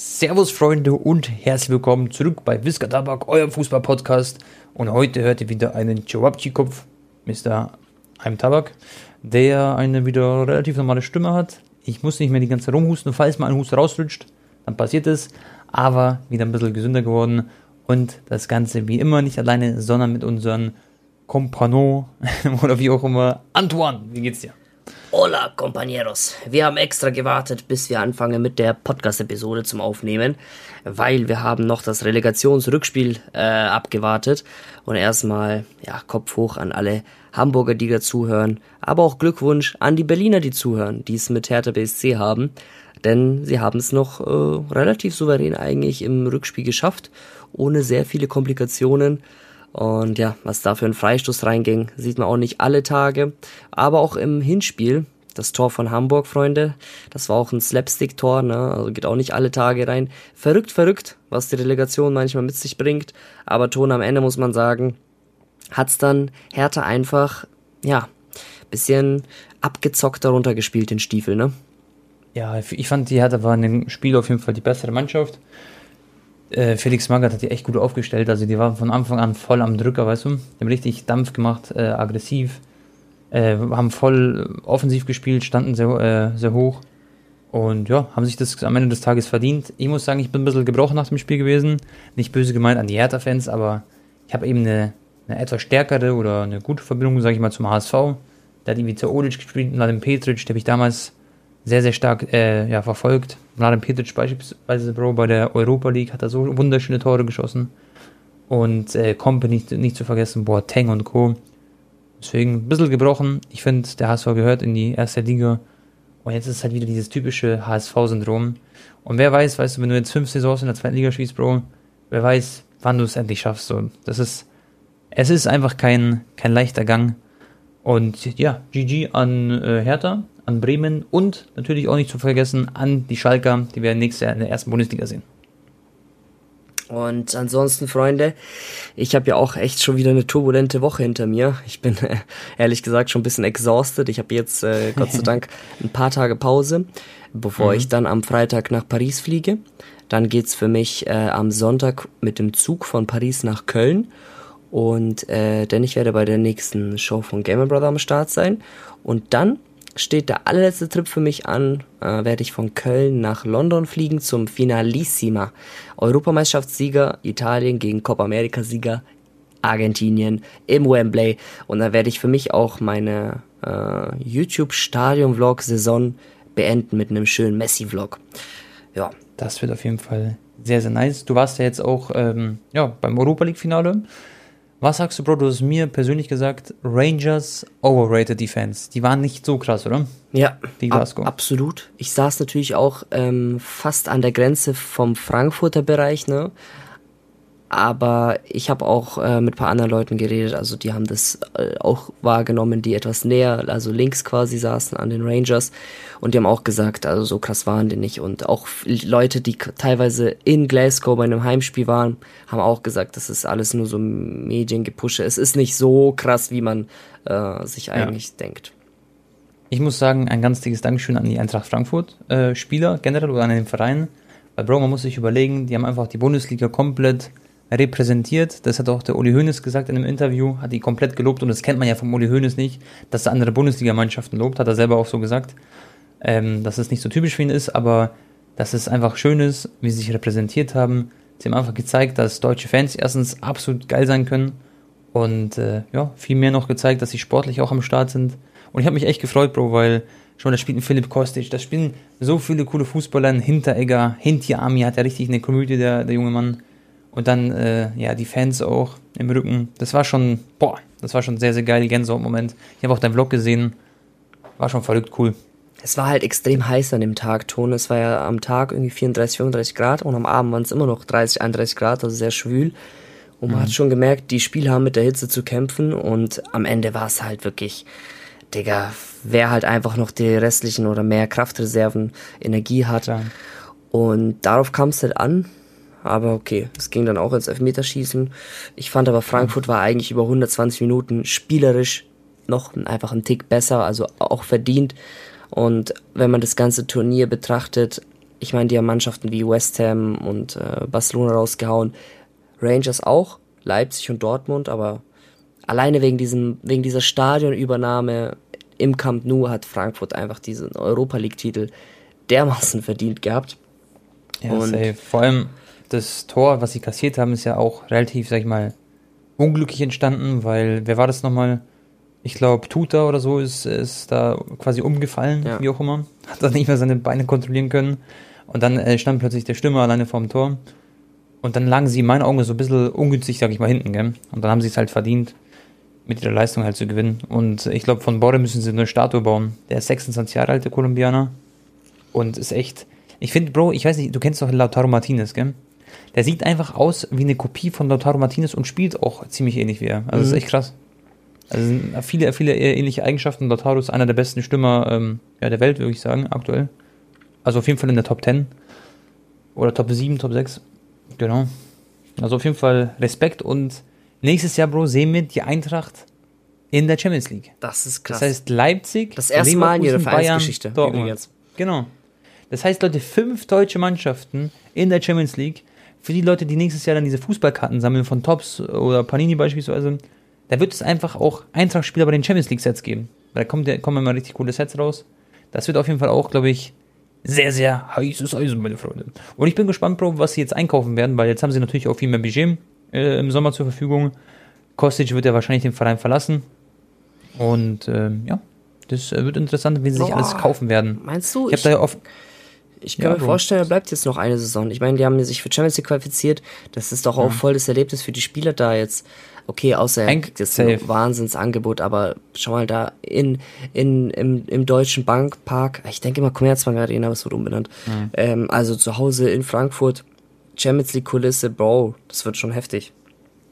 Servus Freunde und herzlich willkommen zurück bei Whisker Tabak, eurem Fußball-Podcast. Und heute hört ihr wieder einen Chewabchi-Kopf, Mr. I'm Tabak, der eine wieder relativ normale Stimme hat. Ich muss nicht mehr die ganze Zeit rumhusten, falls mal ein Husten rausrutscht, dann passiert es. Aber wieder ein bisschen gesünder geworden und das Ganze wie immer nicht alleine, sondern mit unseren Kompagnon oder wie auch immer. Antoine, wie geht's dir? Hola, compañeros. Wir haben extra gewartet, bis wir anfangen mit der Podcast-Episode zum Aufnehmen, weil wir haben noch das Relegationsrückspiel äh, abgewartet. Und erstmal, ja, Kopf hoch an alle Hamburger, die da zuhören, aber auch Glückwunsch an die Berliner, die zuhören, die es mit Hertha BSC haben, denn sie haben es noch äh, relativ souverän eigentlich im Rückspiel geschafft, ohne sehr viele Komplikationen. Und ja, was da für ein Freistoß reinging, sieht man auch nicht alle Tage. Aber auch im Hinspiel, das Tor von Hamburg, Freunde, das war auch ein Slapstick-Tor, ne? also geht auch nicht alle Tage rein. Verrückt, verrückt, was die Relegation manchmal mit sich bringt. Aber Ton am Ende muss man sagen, hat's dann Hertha einfach, ja, bisschen abgezockt darunter gespielt, den Stiefel, ne? Ja, ich fand, die Hertha war in dem Spiel auf jeden Fall die bessere Mannschaft äh, Felix Magath hat die echt gut aufgestellt. Also die war von Anfang an voll am Drücker, weißt du? Die haben richtig Dampf gemacht, äh, aggressiv, äh, haben voll offensiv gespielt, standen sehr, äh, sehr hoch. Und ja, haben sich das am Ende des Tages verdient. Ich muss sagen, ich bin ein bisschen gebrochen nach dem Spiel gewesen. Nicht böse gemeint an die Hertha-Fans, aber ich habe eben eine, eine etwas stärkere oder eine gute Verbindung, sage ich mal, zum HSV. Da hat irgendwie zu Olic gespielt und dem Petric, der habe ich damals sehr, sehr stark äh, ja, verfolgt. Mladen Petic beispielsweise, Bro, bei der Europa League hat er so wunderschöne Tore geschossen. Und äh, Company nicht, nicht zu vergessen, Boateng und Co. Deswegen ein bisschen gebrochen. Ich finde, der HSV gehört in die erste Liga. Und jetzt ist halt wieder dieses typische HSV-Syndrom. Und wer weiß, weißt du, wenn du jetzt fünf Saisons in der zweiten Liga spielst, Bro, wer weiß, wann du es endlich schaffst. So, das ist, es ist einfach kein, kein leichter Gang. Und ja, GG an äh, Hertha an Bremen und natürlich auch nicht zu vergessen an die Schalker, die wir nächstes Jahr in der ersten Bundesliga sehen. Und ansonsten, Freunde, ich habe ja auch echt schon wieder eine turbulente Woche hinter mir. Ich bin äh, ehrlich gesagt schon ein bisschen exhausted. Ich habe jetzt äh, Gott sei Dank ein paar Tage Pause, bevor mhm. ich dann am Freitag nach Paris fliege. Dann geht's für mich äh, am Sonntag mit dem Zug von Paris nach Köln. Und äh, denn ich werde bei der nächsten Show von Gamer Brother am Start sein. Und dann steht der allerletzte Trip für mich an. Äh, werde ich von Köln nach London fliegen zum Finalissima. Europameisterschaftssieger Italien gegen Copa America Sieger Argentinien im Wembley. Und da werde ich für mich auch meine äh, YouTube Stadion Vlog Saison beenden mit einem schönen Messi Vlog. Ja. Das wird auf jeden Fall sehr, sehr nice. Du warst ja jetzt auch ähm, ja, beim Europa League Finale. Was sagst du, Bro? Du hast mir persönlich gesagt, Rangers overrated Defense. Die waren nicht so krass, oder? Ja, Die Glasgow. Ab absolut. Ich saß natürlich auch ähm, fast an der Grenze vom Frankfurter Bereich, ne? Aber ich habe auch äh, mit paar anderen Leuten geredet, also die haben das äh, auch wahrgenommen, die etwas näher, also links quasi saßen an den Rangers und die haben auch gesagt, also so krass waren die nicht. Und auch Leute, die teilweise in Glasgow bei einem Heimspiel waren, haben auch gesagt, das ist alles nur so Mediengepusche. Es ist nicht so krass, wie man äh, sich eigentlich ja. denkt. Ich muss sagen, ein ganz dickes Dankeschön an die Eintracht Frankfurt äh, Spieler generell oder an den Verein. Weil Bro, man muss sich überlegen, die haben einfach die Bundesliga komplett repräsentiert. Das hat auch der Uli Hoeneß gesagt in einem Interview, hat die komplett gelobt und das kennt man ja vom Uli Hoeneß nicht, dass er andere Bundesligamannschaften lobt, hat er selber auch so gesagt, ähm, dass es nicht so typisch für ihn ist, aber dass es einfach schön ist, wie sie sich repräsentiert haben. Sie haben einfach gezeigt, dass deutsche Fans erstens absolut geil sein können und äh, ja, viel mehr noch gezeigt, dass sie sportlich auch am Start sind. Und ich habe mich echt gefreut, Bro, weil schon, da spielt ein Philipp Kostic, da spielen so viele coole Fußballer, Hinteregger, Hintiami hat ja richtig eine Komödie, der, der junge Mann. Und dann, äh, ja, die Fans auch im Rücken. Das war schon, boah, das war schon sehr, sehr geil, Gänsehaut-Moment. Ich habe auch deinen Vlog gesehen. War schon verrückt cool. Es war halt extrem heiß an dem Tag, Ton. Es war ja am Tag irgendwie 34, 35 Grad und am Abend waren es immer noch 30, 31 Grad, also sehr schwül. Und man mhm. hat schon gemerkt, die Spieler haben mit der Hitze zu kämpfen und am Ende war es halt wirklich, Digga, wer halt einfach noch die restlichen oder mehr Kraftreserven, Energie hat. Ja. Und darauf kam es halt an. Aber okay, es ging dann auch ins Elfmeterschießen. Ich fand aber Frankfurt war eigentlich über 120 Minuten spielerisch noch einfach ein Tick besser, also auch verdient. Und wenn man das ganze Turnier betrachtet, ich meine, die haben Mannschaften wie West Ham und äh, Barcelona rausgehauen. Rangers auch, Leipzig und Dortmund, aber alleine wegen diesem, wegen dieser Stadionübernahme im Camp Nou hat Frankfurt einfach diesen Europa League-Titel dermaßen verdient gehabt. Ja, und safe. Vor allem das Tor, was sie kassiert haben, ist ja auch relativ, sag ich mal, unglücklich entstanden, weil, wer war das nochmal? Ich glaube, Tuta oder so ist, ist da quasi umgefallen, ja. wie auch immer. Hat dann nicht mehr seine Beine kontrollieren können. Und dann äh, stand plötzlich der Stürmer alleine vorm Tor. Und dann lagen sie in meinen Augen so ein bisschen ungünstig, sag ich mal, hinten, gell? Und dann haben sie es halt verdient, mit ihrer Leistung halt zu gewinnen. Und ich glaube, von Borre müssen sie eine Statue bauen. Der ist 26 Jahre alt, der Kolumbianer. Und ist echt. Ich finde, Bro, ich weiß nicht, du kennst doch Lautaro Martinez, gell? Der sieht einfach aus wie eine Kopie von Lautaro Martinez und spielt auch ziemlich ähnlich wie er. Also, mhm. das ist echt krass. Also, viele, viele ähnliche Eigenschaften. Lautaro ist einer der besten Stürmer ähm, ja, der Welt, würde ich sagen, aktuell. Also, auf jeden Fall in der Top 10. Oder Top 7, Top 6. Genau. Also, auf jeden Fall Respekt und nächstes Jahr, Bro, sehen wir die Eintracht in der Champions League. Das ist krass. Das heißt Leipzig, das erste Mal in ihrer Vereinsgeschichte. Bayern, Genau. Das heißt, Leute, fünf deutsche Mannschaften in der Champions League. Für die Leute, die nächstes Jahr dann diese Fußballkarten sammeln von Tops oder Panini beispielsweise, da wird es einfach auch Eintrachtspieler bei den Champions League Sets geben. Da kommt, kommen immer richtig coole Sets raus. Das wird auf jeden Fall auch, glaube ich, sehr, sehr heißes Eisen, meine Freunde. Und ich bin gespannt, Bro, was sie jetzt einkaufen werden, weil jetzt haben sie natürlich auch viel mehr Budget äh, im Sommer zur Verfügung. Kostic wird ja wahrscheinlich den Verein verlassen. Und äh, ja, das äh, wird interessant, wie sie sich alles kaufen werden. Meinst du? Ich, habe da oft. Ich kann ja, mir vorstellen, er bleibt jetzt noch eine Saison. Ich meine, die haben sich für Champions League qualifiziert. Das ist doch auch ja. voll das Erlebnis für die Spieler da jetzt. Okay, außer er kriegt jetzt ein Wahnsinnsangebot, aber schau mal da in, in, im, im Deutschen Bankpark, ich denke immer Commerzbank Arena, aber es wird umbenannt. Mhm. Ähm, also zu Hause in Frankfurt, Champions League Kulisse, Bro, das wird schon heftig.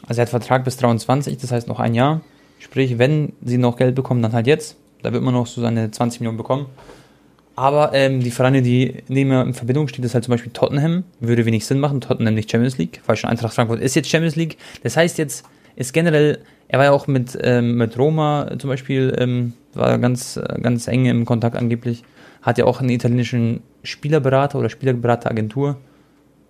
Also er hat Vertrag bis 23, das heißt noch ein Jahr. Sprich, wenn sie noch Geld bekommen, dann halt jetzt. Da wird man noch so seine 20 Millionen bekommen. Aber ähm, die Vereine, die mir in Verbindung stehen, ist halt zum Beispiel Tottenham. Würde wenig Sinn machen. Tottenham nicht Champions League, weil schon Eintracht Frankfurt ist jetzt Champions League. Das heißt jetzt, ist generell, er war ja auch mit, ähm, mit Roma zum Beispiel, ähm, war ganz, ganz eng im Kontakt angeblich. Hat ja auch einen italienischen Spielerberater oder Spielerberateragentur.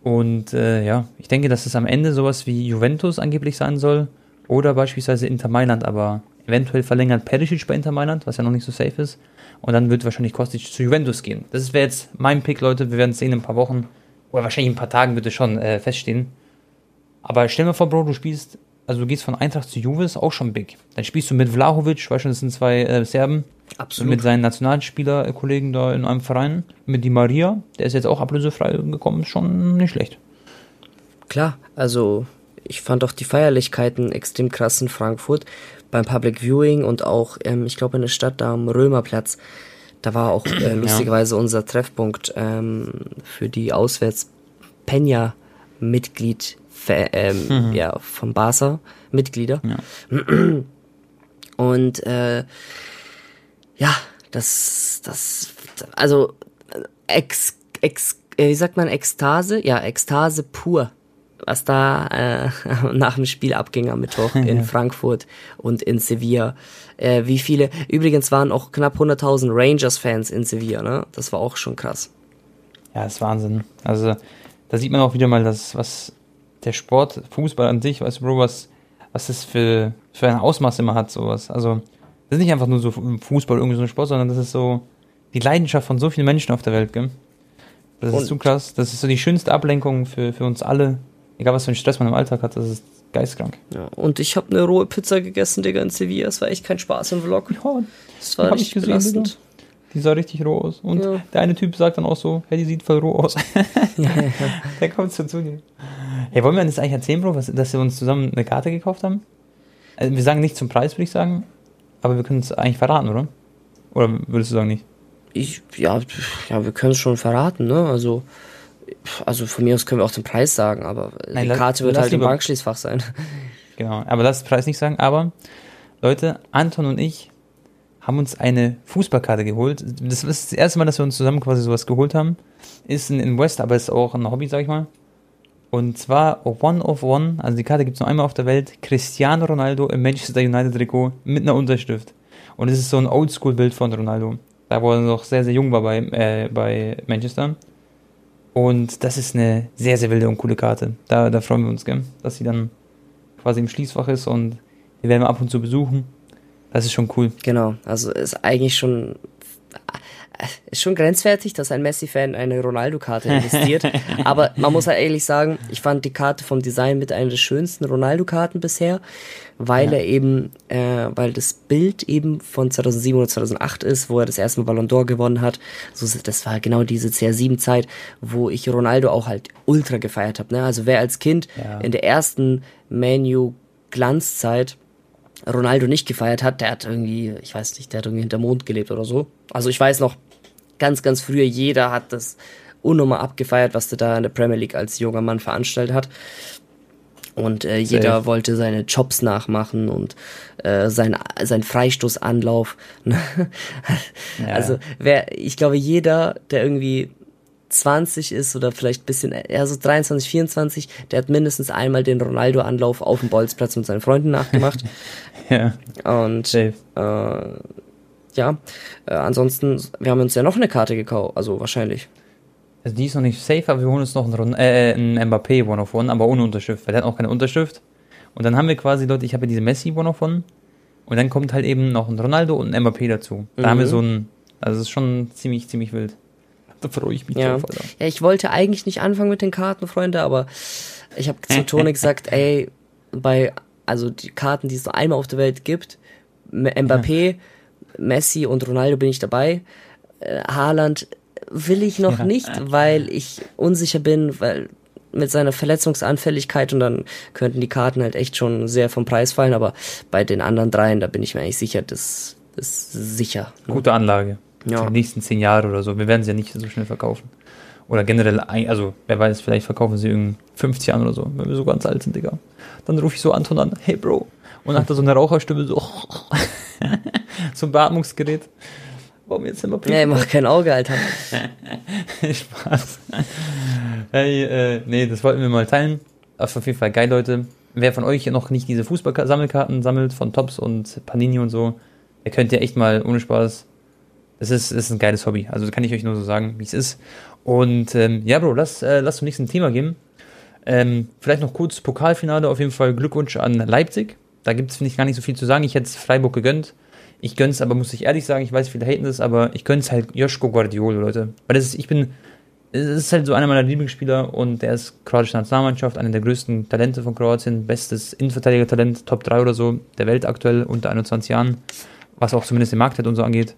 Und äh, ja, ich denke, dass es am Ende sowas wie Juventus angeblich sein soll. Oder beispielsweise Inter Mailand, aber eventuell verlängert Perisic bei Inter Mailand, was ja noch nicht so safe ist. Und dann wird wahrscheinlich Kostic zu Juventus gehen. Das wäre jetzt mein Pick, Leute. Wir werden es sehen in ein paar Wochen. Oder wahrscheinlich in ein paar Tagen wird es schon äh, feststehen. Aber stell dir vor, Bro, du spielst, also du gehst von Eintracht zu Juve, ist auch schon big. Dann spielst du mit Vlahovic, weißt du, das sind zwei äh, Serben. Absolut. Mit seinen Nationalspielerkollegen da in einem Verein. Mit Di Maria, der ist jetzt auch ablösefrei gekommen, ist schon nicht schlecht. Klar, also ich fand auch die Feierlichkeiten extrem krass in Frankfurt beim Public Viewing und auch, ähm, ich glaube, in der Stadt da am Römerplatz. Da war auch äh, lustigerweise ja. unser Treffpunkt ähm, für die auswärts Penja Mitglied ähm, mhm. ja, von Barca Mitglieder. Ja. Und äh, ja, das, das, also ex, ex, äh, wie sagt man, Ekstase? Ja, Ekstase pur was da äh, nach dem Spiel abging am Mittwoch in. Frankfurt und in Sevilla. Äh, wie viele, übrigens waren auch knapp 100.000 Rangers-Fans in Sevilla, ne? Das war auch schon krass. Ja, das ist Wahnsinn. Also, da sieht man auch wieder mal, dass, was der Sport, Fußball an sich, weißt du, Bro, was, was das für, für ein Ausmaß immer hat, sowas. Also, das ist nicht einfach nur so Fußball, irgendwie so ein Sport, sondern das ist so die Leidenschaft von so vielen Menschen auf der Welt, gell? Das und ist so krass. Das ist so die schönste Ablenkung für, für uns alle, Egal was für einen Stress man im Alltag hat, das ist geistkrank. Ja, und ich habe eine rohe Pizza gegessen, Digga, in Sevilla. Das war echt kein Spaß im Vlog. Ja, das war richtig gesehen, belastend. Digga. Die sah richtig roh aus. Und ja. der eine Typ sagt dann auch so, hey, die sieht voll roh aus. ja, ja. Der kommt so zu dir. Hey, wollen wir das eigentlich erzählen, Bro, was, dass wir uns zusammen eine Karte gekauft haben? Also wir sagen nicht zum Preis, würde ich sagen. Aber wir können es eigentlich verraten, oder? Oder würdest du sagen nicht? Ich, ja, ja, wir können es schon verraten, ne? Also, also von mir aus können wir auch den Preis sagen, aber Nein, die Karte wird halt im Bankschließfach sein. Genau, aber lass den Preis nicht sagen. Aber Leute, Anton und ich haben uns eine Fußballkarte geholt. Das ist das erste Mal, dass wir uns zusammen quasi sowas geholt haben. Ist in West, aber ist auch ein Hobby, sag ich mal. Und zwar One of One, also die Karte gibt es nur einmal auf der Welt. Cristiano Ronaldo im Manchester United Trikot mit einer Unterschrift. Und es ist so ein Oldschool-Bild von Ronaldo. Da wo er noch sehr, sehr jung war bei, äh, bei Manchester. Und das ist eine sehr, sehr wilde und coole Karte. Da, da freuen wir uns, gell? dass sie dann quasi im Schließfach ist und die werden wir ab und zu besuchen. Das ist schon cool. Genau, also ist eigentlich schon ist schon grenzwertig, dass ein Messi-Fan eine Ronaldo-Karte investiert. Aber man muss halt ehrlich sagen, ich fand die Karte vom Design mit einer der schönsten Ronaldo-Karten bisher, weil ja. er eben, äh, weil das Bild eben von 2007 oder 2008 ist, wo er das erste Mal Ballon d'Or gewonnen hat. So, das war genau diese CR7-Zeit, wo ich Ronaldo auch halt ultra gefeiert habe. Ne? Also wer als Kind ja. in der ersten Menu-Glanzzeit Ronaldo nicht gefeiert hat, der hat irgendwie, ich weiß nicht, der hat irgendwie hinter Mond gelebt oder so. Also ich weiß noch, ganz, ganz früher, jeder hat das unnummer abgefeiert, was der da in der Premier League als junger Mann veranstaltet hat. Und äh, jeder wollte seine Jobs nachmachen und äh, sein, sein Freistoßanlauf. ja. Also wer, ich glaube, jeder, der irgendwie 20 ist oder vielleicht ein bisschen, eher so 23, 24, der hat mindestens einmal den Ronaldo-Anlauf auf dem Bolzplatz mit seinen Freunden nachgemacht. ja. Und äh, ja, äh, ansonsten, wir haben uns ja noch eine Karte gekauft, also wahrscheinlich. Also die ist noch nicht safe, aber wir holen uns noch einen, äh, einen Mbappé One of One, aber ohne Unterschrift, weil der hat auch keine Unterschrift. Und dann haben wir quasi, Leute, ich habe ja diese Messi One of One und dann kommt halt eben noch ein Ronaldo und ein Mbappé dazu. Da mhm. haben wir mhm. so ein, also es ist schon ziemlich, ziemlich wild. Da freue ich mich ja. drauf, Alter. Ja, ich wollte eigentlich nicht anfangen mit den Karten, Freunde, aber ich habe zu Toni gesagt, ey, bei, also die Karten, die es nur einmal auf der Welt gibt, Mbappé, ja Messi und Ronaldo bin ich dabei. Äh, Haaland will ich noch ja. nicht, weil ich unsicher bin, weil mit seiner Verletzungsanfälligkeit und dann könnten die Karten halt echt schon sehr vom Preis fallen, aber bei den anderen dreien, da bin ich mir eigentlich sicher, das ist sicher. Ne? Gute Anlage. Ja. Für die nächsten zehn Jahre oder so. Wir werden sie ja nicht so schnell verkaufen. Oder generell, also wer weiß, vielleicht verkaufen sie in 50 Jahren oder so, wenn wir so ganz alt sind, Digga. Dann rufe ich so Anton an, hey Bro. Und dann hat er so eine Raucherstimme so. so ein Beatmungsgerät. Warum jetzt immer Nee, mach kein Auge, Alter. Spaß. Hey, äh, nee, das wollten wir mal teilen. Auf jeden Fall geil, Leute. Wer von euch noch nicht diese Fußball-Sammelkarten sammelt von Tops und Panini und so, der könnt ja echt mal ohne Spaß. Das ist, ist ein geiles Hobby. Also kann ich euch nur so sagen, wie es ist. Und ähm, ja, Bro, lass, äh, lass zum nächsten Thema gehen. Ähm, vielleicht noch kurz Pokalfinale. Auf jeden Fall Glückwunsch an Leipzig. Da gibt es, finde ich, gar nicht so viel zu sagen. Ich hätte es Freiburg gegönnt. Ich gönn's aber, muss ich ehrlich sagen, ich weiß, viele haten das, aber ich gönn's halt Joschko Guardiol, Leute. Weil das ist, ich bin, es ist halt so einer meiner Lieblingsspieler und der ist kroatische Nationalmannschaft, einer der größten Talente von Kroatien, bestes Innenverteidiger-Talent, Top 3 oder so der Welt aktuell unter 21 Jahren, was auch zumindest den Marktwert und so angeht.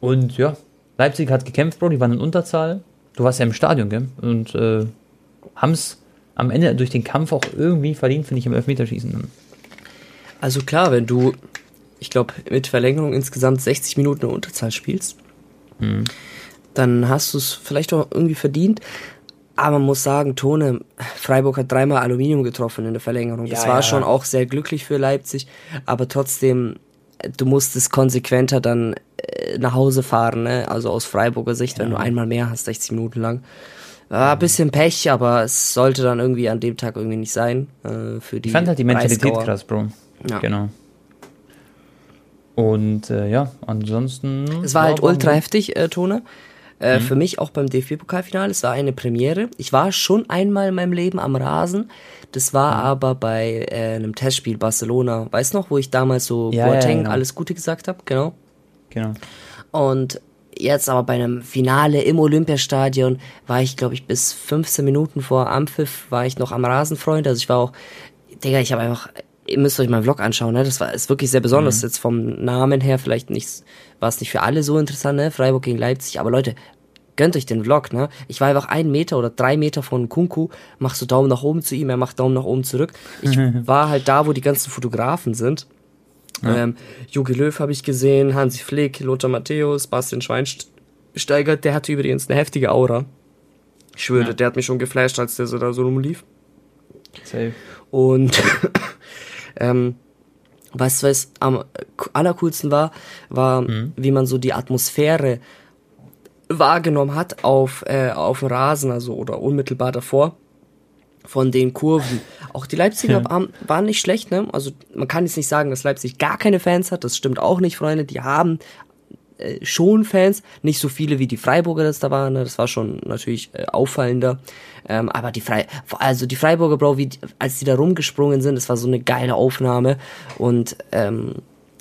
Und ja, Leipzig hat gekämpft, Bro, die waren in Unterzahl. Du warst ja im Stadion, gell? Und äh, haben's am Ende durch den Kampf auch irgendwie verdient, finde ich, im Elfmeterschießen. Also klar, wenn du ich glaube, mit Verlängerung insgesamt 60 Minuten in Unterzahl spielst, mhm. dann hast du es vielleicht auch irgendwie verdient. Aber man muss sagen, Tone, Freiburg hat dreimal Aluminium getroffen in der Verlängerung. Das ja, war ja. schon auch sehr glücklich für Leipzig, aber trotzdem, du musst es konsequenter dann äh, nach Hause fahren, ne? also aus Freiburger Sicht, ja. wenn du einmal mehr hast, 60 Minuten lang. War ein bisschen Pech, aber es sollte dann irgendwie an dem Tag irgendwie nicht sein. Äh, für die ich fand halt die Mentalität krass, Bro. Ja. Genau. Und äh, ja, ansonsten. Es war halt ultra heftig, äh, Tone. Äh, mhm. Für mich auch beim DFB-Pokalfinale. Es war eine Premiere. Ich war schon einmal in meinem Leben am Rasen. Das war mhm. aber bei äh, einem Testspiel Barcelona. Weißt du noch, wo ich damals so ja, Boateng ja, genau. alles Gute gesagt habe? Genau. Genau. Und jetzt aber bei einem Finale im Olympiastadion war ich, glaube ich, bis 15 Minuten vor Ampfiff war ich noch am Rasenfreund. Also ich war auch, Digga, ich habe einfach ihr müsst euch meinen Vlog anschauen, ne? Das war ist wirklich sehr besonders. Mhm. Jetzt vom Namen her vielleicht nicht, war es nicht für alle so interessant, ne? Freiburg gegen Leipzig, aber Leute, gönnt euch den Vlog, ne? Ich war einfach einen Meter oder drei Meter von Kunku, mach so Daumen nach oben zu ihm, er macht Daumen nach oben zurück. Ich war halt da, wo die ganzen Fotografen sind. Ja. Ähm, Jogi Löw habe ich gesehen, Hansi Flick, Lothar Matthäus, Bastian Schweinsteiger, der hatte übrigens eine heftige Aura. Ich schwöre, ja. der hat mich schon geflasht, als der so da so rumlief. Safe. Und ähm, was, was am allercoolsten war, war, mhm. wie man so die Atmosphäre wahrgenommen hat auf, äh, auf dem Rasen, also oder unmittelbar davor von den Kurven. Auch die Leipziger haben, waren nicht schlecht, ne? Also man kann jetzt nicht sagen, dass Leipzig gar keine Fans hat, das stimmt auch nicht, Freunde. Die haben äh, schon Fans, nicht so viele wie die Freiburger das da waren, ne? das war schon natürlich äh, auffallender. Ähm, aber die Frei also die Freiburger Bro, wie, als die da rumgesprungen sind, das war so eine geile Aufnahme und ähm,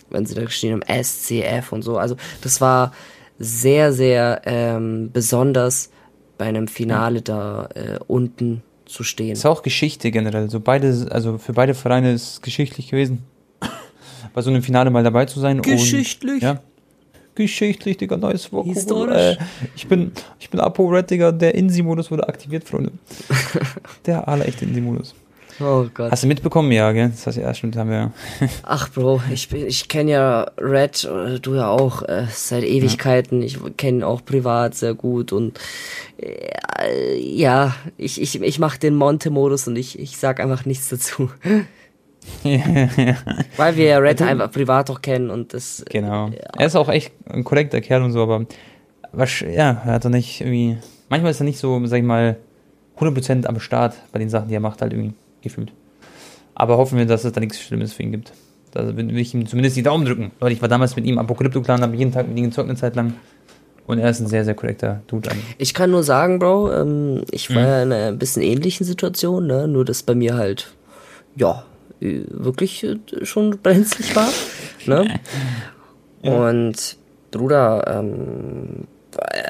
wenn sie da geschrieben haben, SCF und so, also das war sehr, sehr ähm, besonders bei einem Finale da äh, unten zu stehen. Ist auch Geschichte generell. So beide, also für beide Vereine ist es geschichtlich gewesen, bei so einem Finale mal dabei zu sein. Geschichtlich? Und, ja. Geschichtlich, Digga, neues Wort. Historisch. Äh, ich bin, ich bin Apo Red, Digga, der Insi-Modus wurde aktiviert, Freunde. der allerechte Insi-Modus. Oh Gott. Hast du mitbekommen? Ja, gell? Das heißt, ja, stimmt, haben wir. Ach, Bro, ich, bin, ich kenne ja Red, äh, du ja auch, äh, seit Ewigkeiten. Ja. Ich kenne ihn auch privat sehr gut und äh, ja, ich, ich, ich mache den Monte-Modus und ich, ich sag einfach nichts dazu. Weil wir ja Red einfach privat auch kennen und das. Genau. Ja. Er ist auch echt ein korrekter Kerl und so, aber was, ja, er hat doch nicht irgendwie. Manchmal ist er nicht so, sag ich mal, 100% am Start bei den Sachen, die er macht, halt irgendwie gefühlt. Aber hoffen wir, dass es da nichts Schlimmes für ihn gibt. Da will ich ihm zumindest die Daumen drücken. Leute, ich war damals mit ihm Apokalypto-Clan, habe jeden Tag mit ihm gezockt eine Zeit lang. Und er ist ein sehr, sehr korrekter Dude. Ich kann nur sagen, Bro, ähm, ich war mhm. ja in einer bisschen ähnlichen Situation, ne? nur dass bei mir halt, ja, äh, wirklich äh, schon brenzlig war. ne? Ja. Und Bruder, ähm,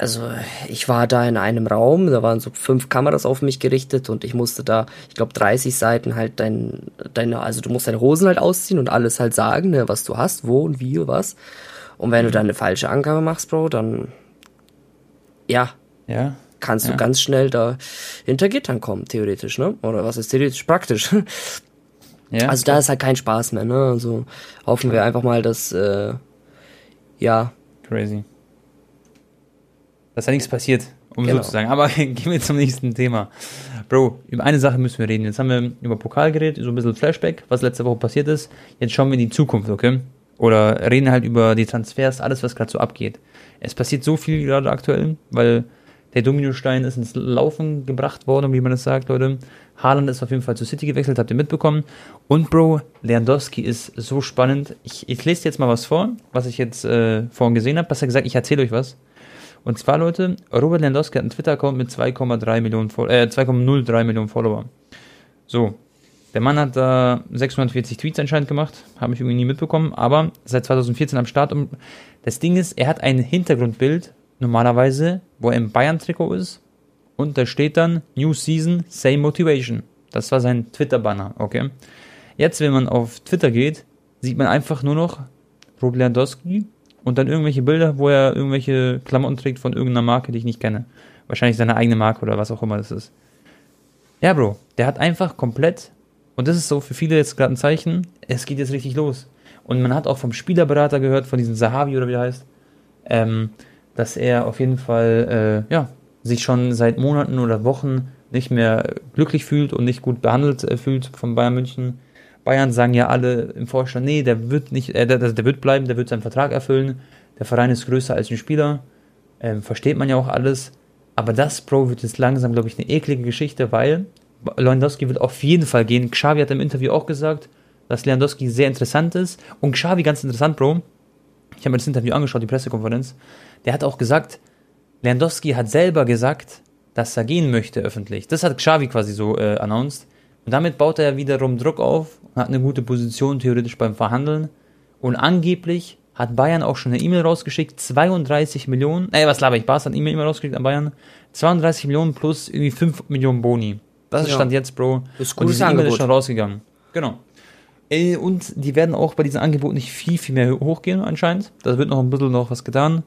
also ich war da in einem Raum, da waren so fünf Kameras auf mich gerichtet und ich musste da, ich glaube, 30 Seiten halt dein, deine, also du musst deine Hosen halt ausziehen und alles halt sagen, ne, was du hast, wo und wie und was. Und wenn du dann eine falsche Angabe machst, Bro, dann ja, ja kannst ja. du ganz schnell da hinter Gittern kommen, theoretisch, ne? Oder was ist theoretisch praktisch? Ja. Also da ist halt kein Spaß mehr, ne? Also hoffen wir einfach mal, dass äh, ja. Crazy dass da nichts passiert, um genau. so zu sagen. Aber gehen wir zum nächsten Thema. Bro, über eine Sache müssen wir reden. Jetzt haben wir über Pokal geredet, so ein bisschen Flashback, was letzte Woche passiert ist. Jetzt schauen wir in die Zukunft, okay? Oder reden halt über die Transfers, alles, was gerade so abgeht. Es passiert so viel gerade aktuell, weil der Dominostein ist ins Laufen gebracht worden, wie man das sagt, Leute. Haaland ist auf jeden Fall zu City gewechselt, habt ihr mitbekommen. Und Bro, Lewandowski ist so spannend. Ich, ich lese jetzt mal was vor, was ich jetzt äh, vorhin gesehen habe. Besser gesagt, ich erzähle euch was. Und zwar, Leute, Robert Lewandowski hat einen Twitter-Account mit 2,3 Millionen, äh, 2,03 Millionen Follower. So. Der Mann hat da 640 Tweets anscheinend gemacht, habe ich irgendwie nie mitbekommen, aber seit 2014 am Start. Und das Ding ist, er hat ein Hintergrundbild, normalerweise, wo er im Bayern-Trikot ist. Und da steht dann New Season, Same Motivation. Das war sein Twitter-Banner, okay? Jetzt, wenn man auf Twitter geht, sieht man einfach nur noch Robert Lewandowski und dann irgendwelche Bilder, wo er irgendwelche Klamotten trägt von irgendeiner Marke, die ich nicht kenne. Wahrscheinlich seine eigene Marke oder was auch immer das ist. Ja, Bro, der hat einfach komplett, und das ist so für viele jetzt gerade ein Zeichen, es geht jetzt richtig los. Und man hat auch vom Spielerberater gehört, von diesem Sahavi oder wie er heißt, ähm, dass er auf jeden Fall, äh, ja, sich schon seit Monaten oder Wochen nicht mehr glücklich fühlt und nicht gut behandelt äh, fühlt von Bayern München Bayern sagen ja alle im Vorstand, nee, der wird nicht, äh, der, der wird bleiben, der wird seinen Vertrag erfüllen. Der Verein ist größer als ein Spieler. Ähm, versteht man ja auch alles. Aber das, Bro, wird jetzt langsam, glaube ich, eine eklige Geschichte, weil Lewandowski wird auf jeden Fall gehen. Xavi hat im Interview auch gesagt, dass Lewandowski sehr interessant ist. Und Xavi, ganz interessant, Bro, ich habe mir das Interview angeschaut, die Pressekonferenz, der hat auch gesagt, Lewandowski hat selber gesagt, dass er gehen möchte öffentlich. Das hat Xavi quasi so äh, announced. Und damit baut er wiederum Druck auf und hat eine gute Position theoretisch beim Verhandeln. Und angeblich hat Bayern auch schon eine E-Mail rausgeschickt, 32 Millionen, ey, was laber ich, Barca hat eine E-Mail rausgeschickt an Bayern, 32 Millionen plus irgendwie 5 Millionen Boni. Das ja. Stand jetzt, Bro. Das ist gutes und E-Mail ist schon rausgegangen. Genau. Und die werden auch bei diesem Angebot nicht viel, viel mehr hochgehen anscheinend. Da wird noch ein bisschen noch was getan.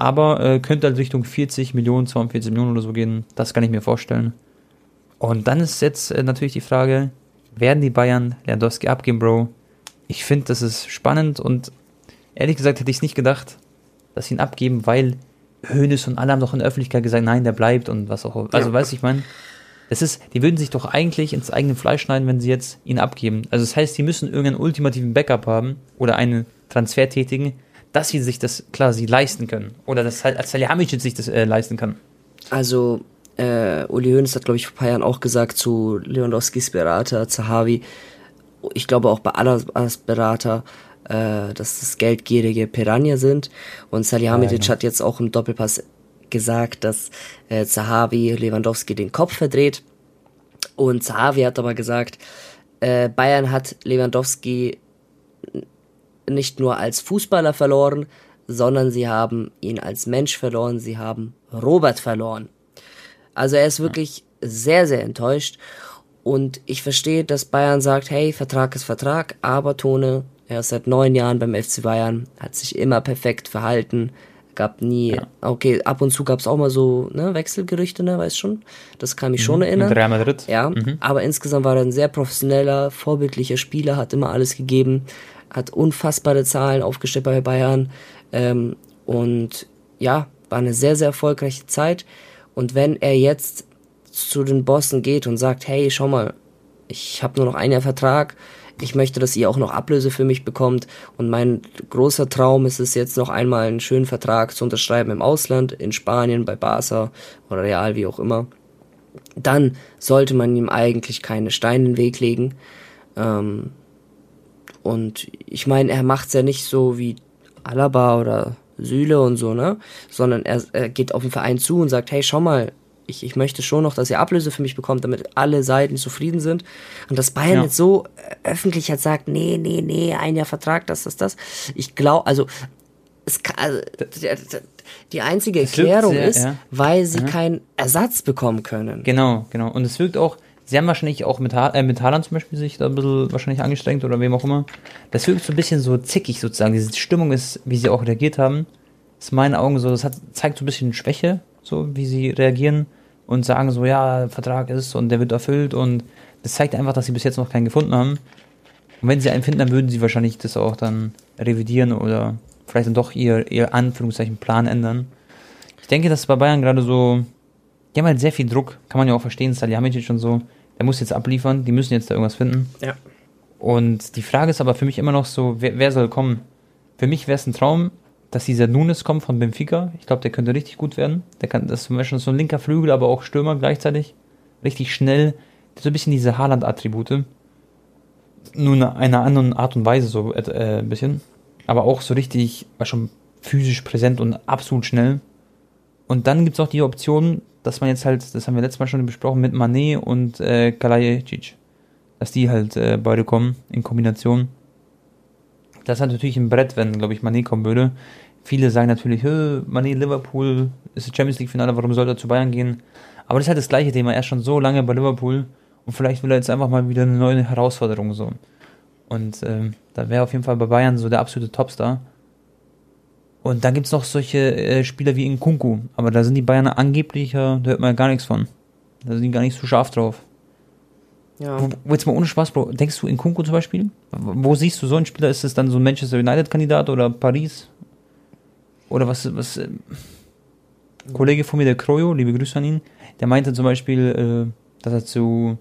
Aber äh, könnte halt Richtung 40 Millionen, 42 Millionen oder so gehen. Das kann ich mir vorstellen. Und dann ist jetzt äh, natürlich die Frage, werden die Bayern Lewandowski abgeben, Bro? Ich finde, das ist spannend und ehrlich gesagt hätte ich es nicht gedacht, dass sie ihn abgeben, weil Hönes und alle haben doch in der Öffentlichkeit gesagt, nein, der bleibt und was auch immer. Also, ja. weiß ich meine, das ist, die würden sich doch eigentlich ins eigene Fleisch schneiden, wenn sie jetzt ihn abgeben. Also, das heißt, sie müssen irgendeinen ultimativen Backup haben oder einen Transfer tätigen, dass sie sich das quasi leisten können. Oder dass halt als Salihamidzic sich das äh, leisten kann. Also, äh, Uli Hoeneß hat, glaube ich, vor ein paar Jahren auch gesagt zu Lewandowskis Berater, Zahavi, ich glaube auch bei Allahs Berater, äh, dass das geldgierige Piranha sind. Und Salihamidzic ja, genau. hat jetzt auch im Doppelpass gesagt, dass äh, Zahavi Lewandowski den Kopf verdreht. Und Zahavi hat aber gesagt, äh, Bayern hat Lewandowski nicht nur als Fußballer verloren, sondern sie haben ihn als Mensch verloren, sie haben Robert verloren. Also er ist wirklich sehr, sehr enttäuscht. Und ich verstehe, dass Bayern sagt, hey, Vertrag ist Vertrag, aber Tone, er ist seit neun Jahren beim FC Bayern, hat sich immer perfekt verhalten, gab nie, ja. okay, ab und zu gab es auch mal so ne, Wechselgerüchte, ne, weißt schon, das kann mich mhm. schon erinnern. Real Madrid. Ja, mhm. aber insgesamt war er ein sehr professioneller, vorbildlicher Spieler, hat immer alles gegeben, hat unfassbare Zahlen aufgestellt bei Bayern ähm, und ja, war eine sehr, sehr erfolgreiche Zeit und wenn er jetzt zu den Bossen geht und sagt, hey, schau mal, ich habe nur noch ein Jahr Vertrag, ich möchte, dass ihr auch noch Ablöse für mich bekommt und mein großer Traum ist es jetzt noch einmal einen schönen Vertrag zu unterschreiben im Ausland, in Spanien, bei Barca oder Real, wie auch immer. Dann sollte man ihm eigentlich keine Steine in den Weg legen. Ähm, und ich meine, er macht es ja nicht so wie Alaba oder Süle und so, ne? Sondern er, er geht auf den Verein zu und sagt, hey, schau mal, ich, ich möchte schon noch, dass ihr Ablöse für mich bekommt, damit alle Seiten zufrieden sind. Und dass Bayern ja. jetzt so öffentlich hat sagt, nee, nee, nee, ein Jahr Vertrag, das, das, das. Ich glaube, also, es kann, also, die einzige Erklärung sehr, ist, ja. weil sie ja. keinen Ersatz bekommen können. Genau, genau. Und es wirkt auch, sie haben wahrscheinlich auch mit, ha äh, mit Haaland zum Beispiel sich da ein bisschen wahrscheinlich angestrengt oder wem auch immer. Das wirkt so ein bisschen so zickig sozusagen. Diese Stimmung ist, wie sie auch reagiert haben, ist in meinen Augen so, das hat, zeigt so ein bisschen Schwäche, so wie sie reagieren und sagen so, ja, Vertrag ist und der wird erfüllt und das zeigt einfach, dass sie bis jetzt noch keinen gefunden haben. Und wenn sie einen finden, dann würden sie wahrscheinlich das auch dann revidieren oder vielleicht dann doch ihr, ihr Anführungszeichen Plan ändern. Ich denke, dass bei Bayern gerade so, die haben halt sehr viel Druck, kann man ja auch verstehen, Salihamidzic und so, der muss jetzt abliefern, die müssen jetzt da irgendwas finden. Ja. Und die Frage ist aber für mich immer noch so, wer, wer soll kommen? Für mich wäre es ein Traum, dass dieser Nunes kommt von Benfica. Ich glaube, der könnte richtig gut werden. Der kann, das ist zum Beispiel so ein linker Flügel, aber auch Stürmer gleichzeitig. Richtig schnell. So ein bisschen diese Haaland-Attribute. Nur in einer anderen Art und Weise, so äh, ein bisschen. Aber auch so richtig, war schon physisch präsent und absolut schnell. Und dann gibt es auch die Option, dass man jetzt halt, das haben wir letztes Mal schon besprochen, mit Manet und äh, Kalajic. Dass die halt äh, beide kommen in Kombination. Das halt natürlich ein Brett, wenn, glaube ich, Mané kommen würde. Viele sagen natürlich, Mané Liverpool ist das Champions League Finale, warum soll er zu Bayern gehen? Aber das ist halt das gleiche Thema. Er ist schon so lange bei Liverpool und vielleicht will er jetzt einfach mal wieder eine neue Herausforderung so. Und ähm, da wäre auf jeden Fall bei Bayern so der absolute Topstar. Und dann gibt es noch solche äh, Spieler wie Nkunku, aber da sind die Bayern angeblich, äh, da hört man ja gar nichts von. Da sind die gar nicht so scharf drauf. Ja. Wo, jetzt mal ohne Spaß, Bro, denkst du in Kunku zum Beispiel? Wo siehst du so einen Spieler? Ist es dann so ein Manchester United-Kandidat oder Paris? Oder was, was, äh, Kollege von mir, der Krojo, liebe Grüße an ihn, der meinte zum Beispiel, äh, dass er zu,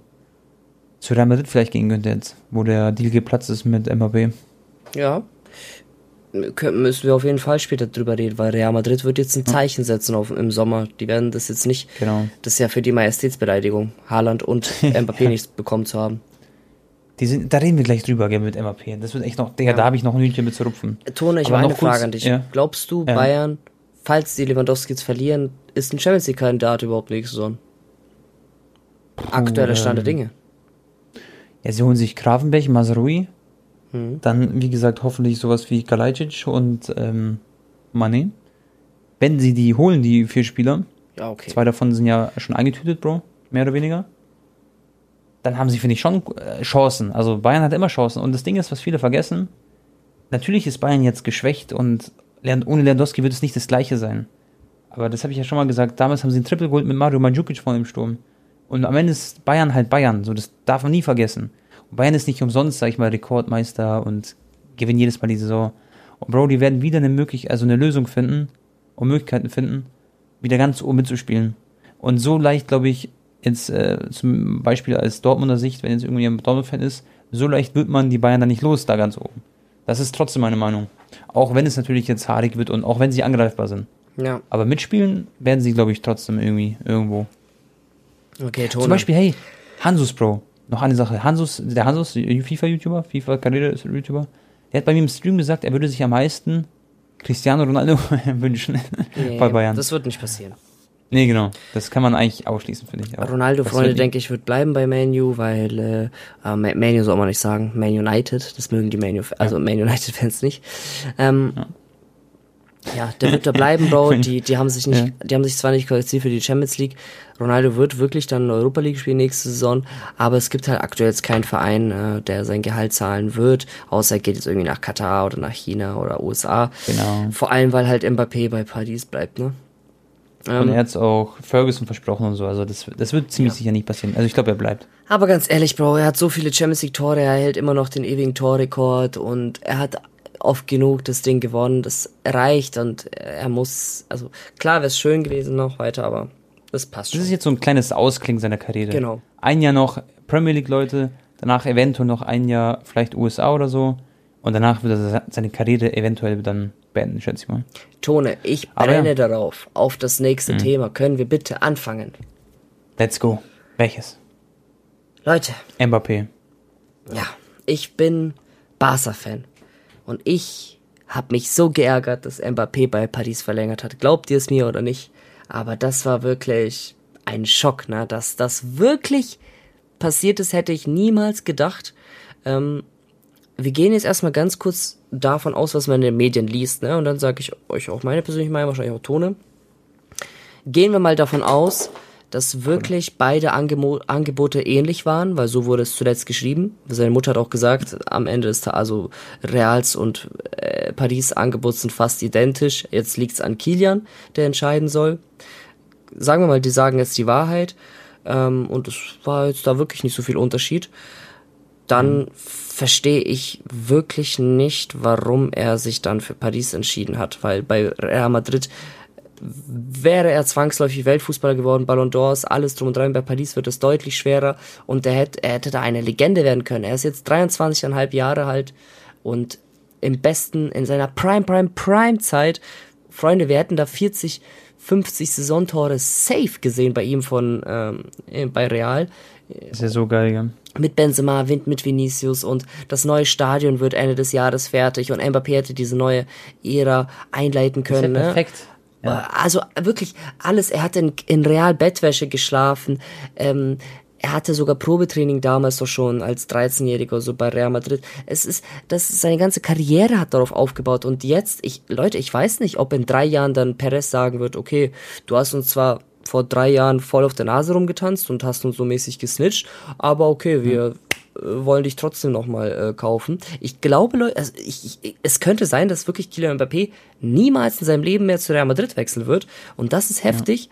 zu Real Madrid vielleicht gehen könnte jetzt, wo der Deal geplatzt ist mit MAP. Ja, müssen wir auf jeden Fall später drüber reden, weil Real Madrid wird jetzt ein Zeichen setzen auf, im Sommer. Die werden das jetzt nicht, genau. das ist ja für die Majestätsbeleidigung, Haaland und Mbappé nichts bekommen zu haben. Die sind, da reden wir gleich drüber, gell, mit Mbappé. Das wird echt noch, Digga, ja. da habe ich noch ein Hühnchen mit zu rupfen. Tone, ich habe eine Frage an dich. Ja. Glaubst du, ja. Bayern, falls die Lewandowski jetzt verlieren, ist ein Champions League-Kandidat überhaupt nächste Saison? Aktueller Stand der ähm, Dinge. Ja, sie holen sich Grafenberg, Masrui, Mhm. Dann, wie gesagt, hoffentlich sowas wie Kalajdzic und ähm, Mane. Wenn sie die holen, die vier Spieler, ja, okay. zwei davon sind ja schon eingetütet, Bro, mehr oder weniger, dann haben sie, finde ich, schon äh, Chancen. Also Bayern hat immer Chancen. Und das Ding ist, was viele vergessen, natürlich ist Bayern jetzt geschwächt und ohne Lewandowski wird es nicht das gleiche sein. Aber das habe ich ja schon mal gesagt, damals haben sie ein Triple geholt mit Mario Mandzukic vor dem Sturm. Und am Ende ist Bayern halt Bayern, so das darf man nie vergessen. Bayern ist nicht umsonst, sag ich mal, Rekordmeister und gewinnen jedes Mal die Saison. Und Bro, die werden wieder eine Möglichkeit, also eine Lösung finden und Möglichkeiten finden, wieder ganz oben mitzuspielen. Und so leicht, glaube ich, jetzt äh, zum Beispiel als Dortmunder Sicht, wenn jetzt irgendwie ein Dortmund-Fan ist, so leicht wird man die Bayern dann nicht los, da ganz oben. Das ist trotzdem meine Meinung. Auch wenn es natürlich jetzt haarig wird und auch wenn sie angreifbar sind. Ja. Aber mitspielen werden sie, glaube ich, trotzdem irgendwie irgendwo. Okay, Tone. Zum Beispiel, hey, Hansus Bro noch eine Sache. Hansus, der Hansus, FIFA-YouTuber, FIFA-Karriere-YouTuber, Der hat bei mir im Stream gesagt, er würde sich am meisten Cristiano Ronaldo wünschen Nee, bei Bayern. Das wird nicht passieren. nee, genau. Das kann man eigentlich ausschließen, finde ich. Aber Ronaldo, Freunde, denke ich, wird bleiben bei Manu, weil äh, äh, Ma- Manu soll man nicht sagen, Man United, das mögen die Manu, also Man United Fans nicht. Ähm, ja. Der wird da bleiben, Bro. Die, die haben sich nicht, Ja. die haben sich zwar nicht qualifiziert für die Champions League. Ronaldo wird wirklich dann Europa League spielen nächste Saison, aber es gibt halt aktuell jetzt keinen Verein, äh, der sein Gehalt zahlen wird, außer er geht jetzt irgendwie nach Katar oder nach China oder USA. Genau. Vor allem, weil halt Mbappé bei Paris bleibt, ne? Und Ähm, er hat es auch Ferguson versprochen und so. Also das, das wird ziemlich sicher nicht passieren. Also ich glaube, er bleibt. Aber ganz ehrlich, Bro, er hat so viele Champions League Tore, er hält immer noch den ewigen Torrekord und er hat oft genug das Ding gewonnen, das reicht und er muss, also klar wäre es schön gewesen noch weiter, aber das passt Das ist schon. jetzt so ein kleines Ausklingen seiner Karriere. Genau. Ein Jahr noch Premier League Leute, danach eventuell noch ein Jahr vielleicht USA oder so. Und danach wird er seine Karriere eventuell dann beenden, schätze ich mal. Tone, ich brenne ja. Mhm. darauf, auf das nächste Thema. Können wir bitte anfangen? Let's go. Welches? Leute, Mbappé. ja, ich bin Barca-Fan und ich habe mich so geärgert, dass Mbappé bei Paris verlängert hat. Glaubt ihr es mir oder nicht? Aber das war wirklich ein Schock, ne? Dass das wirklich passiert ist, hätte ich niemals gedacht. Ähm, wir gehen jetzt erstmal ganz kurz davon aus, was man in den Medien liest, ne? Und dann sage ich euch auch meine persönliche Meinung, wahrscheinlich auch Tone. Gehen wir mal davon aus, dass wirklich beide Angemo Angebote ähnlich waren, weil so wurde es zuletzt geschrieben. Seine Mutter hat auch gesagt, am Ende ist also Reals und äh, Paris Angebot sind fast identisch. Jetzt liegt's an Kilian, der entscheiden soll. Sagen wir mal, die sagen jetzt die Wahrheit. Ähm, und es war jetzt da wirklich nicht so viel Unterschied dann verstehe ich wirklich nicht, warum er sich dann für Paris entschieden hat, weil bei Real Madrid wäre er zwangsläufig Weltfußballer geworden, Ballon d'Ors, alles drum und dran. Bei Paris wird es deutlich schwerer und er hätte, er hätte da eine Legende werden können. Er ist jetzt 23,5 Jahre alt und im besten, in seiner Prime, Prime, Prime Zeit, Freunde, wir hätten da 40, 50 Saisontore safe gesehen bei ihm von, ähm, äh, bei Real Ist ja so geil, gell? mit Benzema, Wind mit Vinicius und das neue Stadion wird Ende des Jahres fertig und Mbappé hätte diese neue Ära einleiten Ist ja können. ne? Ja. Also wirklich alles. Er hat in, in Real Bettwäsche geschlafen. Ähm, er hatte sogar Probetraining damals doch schon als 13-Jähriger so bei Real Madrid. Es ist, das ist seine ganze Karriere hat darauf aufgebaut und jetzt, ich, Leute, ich weiß nicht, ob in drei Jahren dann Perez sagen wird, okay, du hast uns zwar vor drei Jahren voll auf der Nase rumgetanzt und hast uns so mäßig gesnitcht, aber okay, wir äh, wollen dich trotzdem nochmal äh, kaufen. Ich glaube, Leute, also ich, ich, es könnte sein, dass wirklich Kylian Mbappé niemals in seinem Leben mehr zu Real Madrid wechseln wird. Und das ist heftig,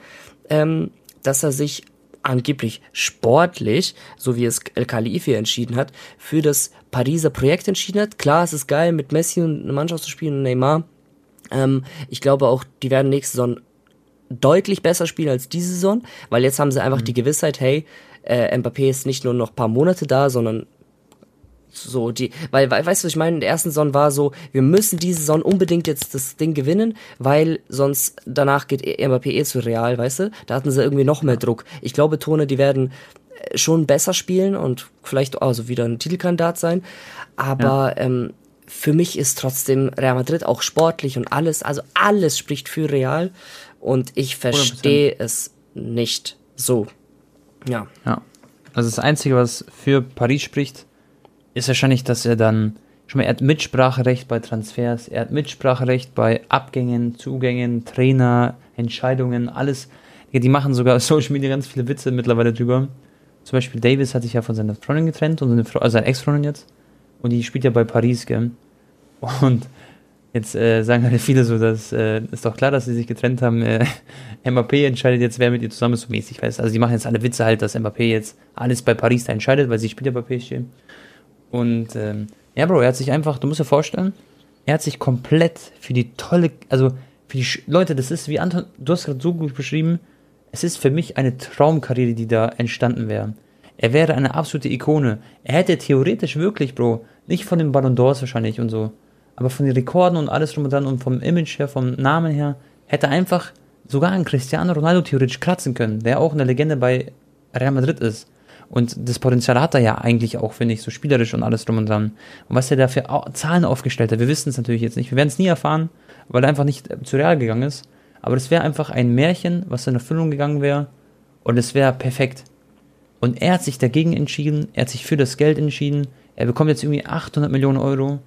ähm, dass er sich angeblich sportlich, so wie es El Khalifi entschieden hat, für das Pariser Projekt entschieden hat. Klar, es ist geil, mit Messi und einer Mannschaft zu spielen und Neymar. Ähm, ich glaube auch, die werden nächste Saison deutlich besser spielen als diese Saison, weil jetzt haben sie einfach die Gewissheit, hey, äh, Mbappé ist nicht nur noch ein paar Monate da, sondern so die, weil, weil weißt du, ich meine, in der ersten Saison war so, wir müssen diese Saison unbedingt jetzt das Ding gewinnen, weil sonst danach geht Mbappé eh zu Real, weißt du? Da hatten sie irgendwie noch mehr Druck. Ich glaube, Tone, die werden äh, schon besser spielen und vielleicht also wieder ein Titelkandidat sein, aber ähm, für mich ist trotzdem Real Madrid auch sportlich und alles, also alles spricht für Real und ich verstehe es nicht so. Ja. Ja. Also das Einzige, was für Paris spricht, ist wahrscheinlich, dass er dann schon mal, er hat Mitspracherecht bei Transfers, er hat Mitspracherecht bei Abgängen, Zugängen, Trainer, Entscheidungen, alles. Die machen sogar Social Media ganz viele Witze mittlerweile drüber. Zum Beispiel Davis hat sich ja von seiner Freundin getrennt und seine Frau, also seine Ex-Freundin jetzt. Und die spielt ja bei Paris, gell? Und jetzt äh, sagen halt viele so, dass äh, ist doch klar, dass sie sich getrennt haben. Äh, Mbappé entscheidet jetzt, wer mit ihr zusammen ist, so mäßig. Weißt? Also die machen jetzt alle Witze halt, dass Mbappé jetzt alles bei Paris da entscheidet, weil sie spielt ja bei PSG. Und ähm, ja, Bro, er hat sich einfach, du musst dir vorstellen, er hat sich komplett für die tolle, also für die Leute, das ist wie Anton, du hast gerade so gut beschrieben, es ist für mich eine Traumkarriere, die da entstanden wäre. Er wäre eine absolute Ikone. Er hätte theoretisch wirklich, Bro, nicht von den Ballon d'Ors wahrscheinlich und so, aber von den Rekorden und alles drum und dran und vom Image her, vom Namen her, hätte einfach sogar ein Cristiano Ronaldo theoretisch kratzen können, der auch eine Legende bei Real Madrid ist. Und das Potenzial hat er ja eigentlich auch, finde ich, so spielerisch und alles drum und dran. Und was er da für Zahlen aufgestellt hat, wir wissen es natürlich jetzt nicht. Wir werden es nie erfahren, weil er einfach nicht zu Real gegangen ist. Aber das wäre einfach ein Märchen, was in Erfüllung gegangen wäre. Und es wäre perfekt. Und er hat sich dagegen entschieden, er hat sich für das Geld entschieden. Er bekommt jetzt irgendwie 800 Millionen Euro.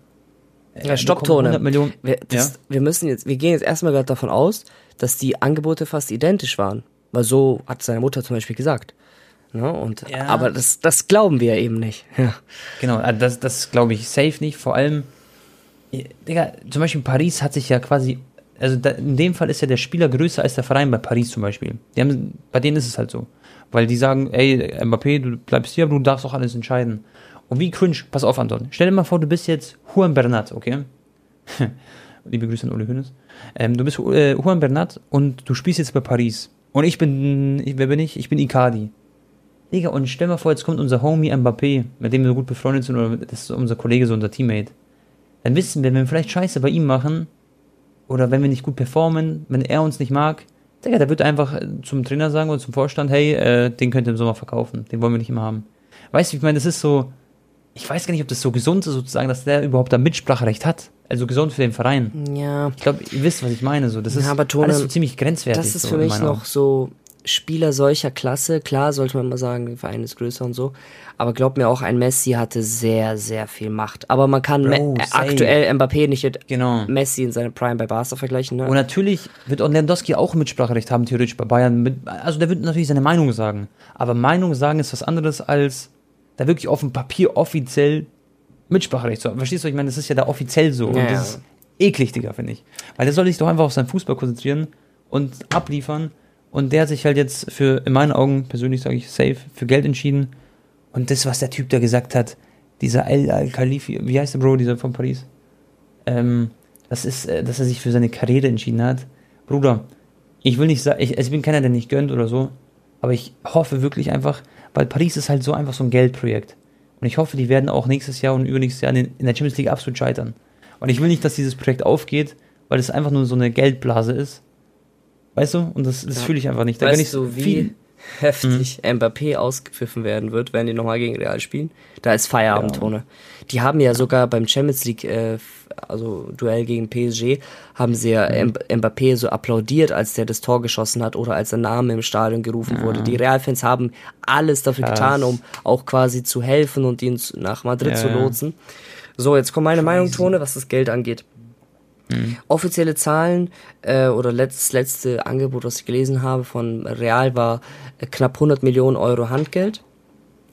Ja, Stopptone. Wir, das, ja? wir müssen jetzt, wir gehen jetzt erstmal gerade davon aus, dass die Angebote fast identisch waren. Weil so hat seine Mutter zum Beispiel gesagt. Ne? Und, ja. Aber das, das glauben wir eben nicht. Ja. Genau, also das, das glaube ich safe nicht. Vor allem, Digga, zum Beispiel Paris hat sich ja quasi, also da, in dem Fall ist ja der Spieler größer als der Verein bei Paris zum Beispiel. Die haben, bei denen ist es halt so. Weil die sagen, ey, Mbappé, du bleibst hier, aber du darfst auch alles entscheiden. Und wie cringe, pass auf, Anton. Stell dir mal vor, du bist jetzt Juan Bernat, okay? Liebe Grüße an Uli Hönes. Ähm, du bist äh, Juan Bernat und du spielst jetzt bei Paris. Und ich bin, wer bin ich? Ich bin Icardi. Digga, und stell mal vor, jetzt kommt unser Homie Mbappé, mit dem wir so gut befreundet sind, oder das ist unser Kollege, so unser Teammate. Dann wissen wir, wenn wir vielleicht Scheiße bei ihm machen, oder wenn wir nicht gut performen, wenn er uns nicht mag, Digga, der wird einfach zum Trainer sagen oder zum Vorstand, hey, äh, den könnt ihr im Sommer verkaufen, den wollen wir nicht immer haben. Weißt du, ich meine, das ist so, ich weiß gar nicht, ob das so gesund ist, sozusagen, dass der überhaupt da Mitspracherecht hat. Also gesund für den Verein. Ja. Ich glaube, ihr wisst, was ich meine. So, das ist ja, aber Tone, alles so ziemlich grenzwertig. Das ist so für mich noch so Spieler solcher Klasse. Klar, sollte man mal sagen, der Verein ist größer und so. Aber glaubt mir auch, ein Messi hatte sehr, sehr viel Macht. Aber man kann Bro, aktuell Mbappé nicht mit genau. Messi in seinem Prime bei Barca vergleichen. Ne? Und natürlich wird auch Lewandowski auch Mitspracherecht haben, theoretisch bei Bayern. Also der wird natürlich seine Meinung sagen. Aber Meinung sagen ist was anderes als da wirklich auf dem Papier offiziell Mitspracherecht zu haben. Verstehst du? Ich meine, das ist ja da offiziell so. Ja, und das ist eklig, Digga, finde ich. Weil der soll sich doch einfach auf seinen Fußball konzentrieren und abliefern. Und der hat sich halt jetzt für, in meinen Augen, persönlich sage ich, safe, für Geld entschieden. Und das, was der Typ da gesagt hat, dieser El Al-Khalifi, wie heißt der Bro, dieser von Paris? Ähm, das ist, äh, dass er sich für seine Karriere entschieden hat. Bruder, ich will nicht sagen, ich, also ich bin keiner, der nicht gönnt oder so, aber ich hoffe wirklich einfach, weil Paris ist halt so einfach so ein Geldprojekt. Und ich hoffe, die werden auch nächstes Jahr und übernächstes Jahr in der Champions League absolut scheitern. Und ich will nicht, dass dieses Projekt aufgeht, weil es einfach nur so eine Geldblase ist. Weißt du? Und das, das ja. fühle ich einfach nicht. Da weißt du, wie viel heftig mhm. Mbappé ausgepfiffen werden wird, wenn die nochmal gegen Real spielen? Da ist Feierabend, ja. Die haben ja sogar beim Champions League, äh, also Duell gegen PSG, haben sie ja mhm. Mbappé so applaudiert, als der das Tor geschossen hat oder als der Name im Stadion gerufen ja. wurde. Die Real-Fans haben alles dafür Krass. getan, um auch quasi zu helfen und ihn nach Madrid ja, zu lotsen. So, jetzt kommt meine Crazy. Meinung, Tone, was das Geld angeht. Mhm. Offizielle Zahlen äh, oder das letzte Angebot, was ich gelesen habe von Real, war äh, knapp 100 Millionen Euro Handgeld.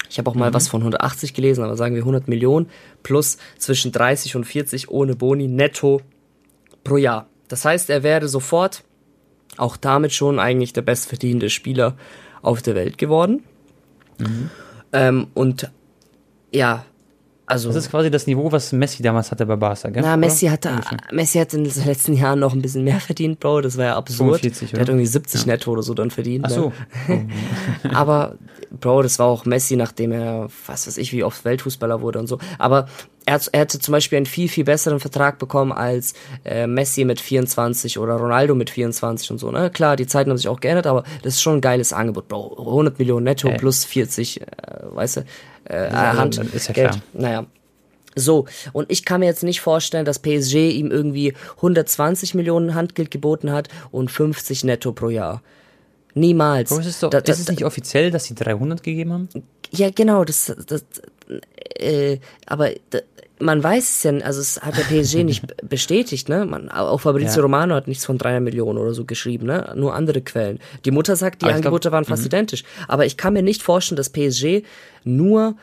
Ich habe auch mal mhm. was von 180 gelesen, aber sagen wir 100 Millionen plus zwischen 30 und 40 ohne Boni netto pro Jahr. Das heißt, er wäre sofort auch damit schon eigentlich der bestverdienende Spieler auf der Welt geworden. Mhm. Ähm, und ja, also, das ist quasi das Niveau, was Messi damals hatte bei Barca, gell? Na, Messi hatte, Messi hat in den letzten Jahren noch ein bisschen mehr verdient, Bro. Das war ja absurd. 45, Der hat irgendwie 70 ja. netto oder so dann verdient. Ach so. Ne? Aber, Bro, das war auch Messi, nachdem er, was weiß ich, wie oft Weltfußballer wurde und so. Aber er, er hätte zum Beispiel einen viel, viel besseren Vertrag bekommen als äh, Messi mit 24 oder Ronaldo mit 24 und so. Ne? Klar, die Zeiten haben sich auch geändert, aber das ist schon ein geiles Angebot, Bro. 100 Millionen netto äh. plus 40, äh, weißt du äh, ja, Hand, ist ja Geld. Klar. Naja. So, und ich kann mir jetzt nicht vorstellen, dass PSG ihm irgendwie 120 Millionen Handgeld geboten hat und 50 netto pro Jahr. Niemals. Aber ist es, doch, da, da, ist es nicht offiziell, dass sie 300 gegeben haben? Ja, genau, das, das äh, aber man weiß es ja, also es hat der PSG nicht bestätigt, ne? Man, auch Fabrizio ja. Romano hat nichts von 300 Millionen oder so geschrieben, ne? Nur andere Quellen. Die Mutter sagt, die Angebote glaub, waren fast -hmm. identisch. Aber ich kann mir nicht vorstellen, dass PSG nur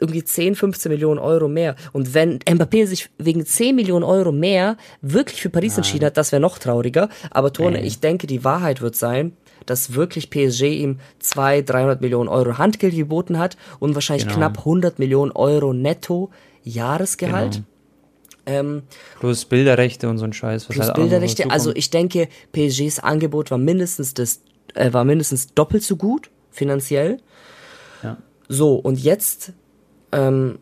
irgendwie 10, 15 Millionen Euro mehr. Und wenn Mbappé sich wegen 10 Millionen Euro mehr wirklich für Paris Nein. entschieden hat, das wäre noch trauriger. Aber Tone, ich denke, die Wahrheit wird sein, dass wirklich PSG ihm 200, 300 Millionen Euro Handgeld geboten hat und wahrscheinlich genau. knapp 100 Millionen Euro netto Jahresgehalt. Genau. Ähm, plus Bilderrechte und so ein Scheiß. Was plus halt Bilderrechte. Also ich denke, PSGs Angebot war mindestens das, äh, war mindestens doppelt so gut finanziell. Ja. So und jetzt ähm,